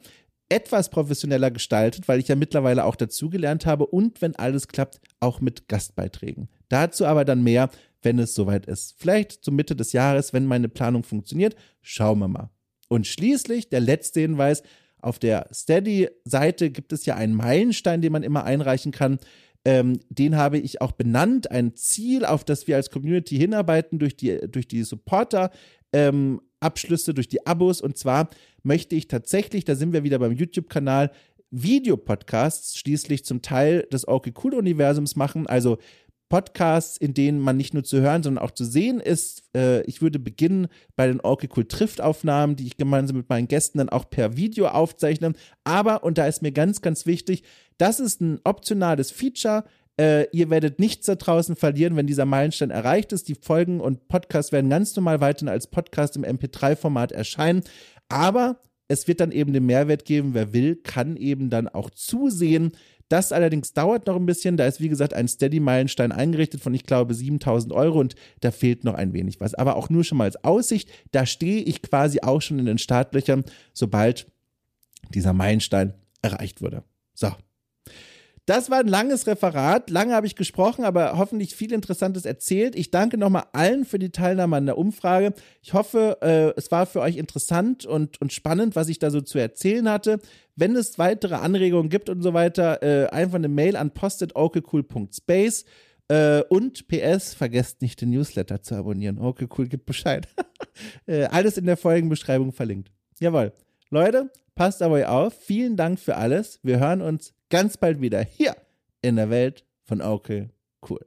etwas professioneller gestaltet, weil ich ja mittlerweile auch dazugelernt habe und wenn alles klappt, auch mit Gastbeiträgen. Dazu aber dann mehr, wenn es soweit ist. Vielleicht zur Mitte des Jahres, wenn meine Planung funktioniert. Schauen wir mal. Und schließlich der letzte Hinweis, auf der Steady-Seite gibt es ja einen Meilenstein, den man immer einreichen kann. Ähm, den habe ich auch benannt, ein Ziel, auf das wir als Community hinarbeiten durch die, durch die Supporter. Ähm, Abschlüsse durch die Abos. Und zwar möchte ich tatsächlich, da sind wir wieder beim YouTube-Kanal, Videopodcasts schließlich zum Teil des Okay Cool Universums machen. Also Podcasts, in denen man nicht nur zu hören, sondern auch zu sehen ist. Äh, ich würde beginnen bei den Okay Cool die ich gemeinsam mit meinen Gästen dann auch per Video aufzeichne. Aber, und da ist mir ganz, ganz wichtig, das ist ein optionales Feature. Äh, ihr werdet nichts da draußen verlieren, wenn dieser Meilenstein erreicht ist. Die Folgen und Podcasts werden ganz normal weiterhin als Podcast im MP3-Format erscheinen. Aber es wird dann eben den Mehrwert geben. Wer will, kann eben dann auch zusehen. Das allerdings dauert noch ein bisschen. Da ist, wie gesagt, ein Steady-Meilenstein eingerichtet von, ich glaube, 7000 Euro und da fehlt noch ein wenig was. Aber auch nur schon mal als Aussicht. Da stehe ich quasi auch schon in den Startlöchern, sobald dieser Meilenstein erreicht wurde. So. Das war ein langes Referat. Lange habe ich gesprochen, aber hoffentlich viel Interessantes erzählt. Ich danke nochmal allen für die Teilnahme an der Umfrage. Ich hoffe, äh, es war für euch interessant und, und spannend, was ich da so zu erzählen hatte. Wenn es weitere Anregungen gibt und so weiter, äh, einfach eine Mail an postetokcool.space. Äh, und PS, vergesst nicht den Newsletter zu abonnieren. Okay, cool, gibt Bescheid. äh, alles in der Folgenbeschreibung verlinkt. Jawohl. Leute, passt aber auf. Vielen Dank für alles. Wir hören uns ganz bald wieder hier in der Welt von Okay Cool.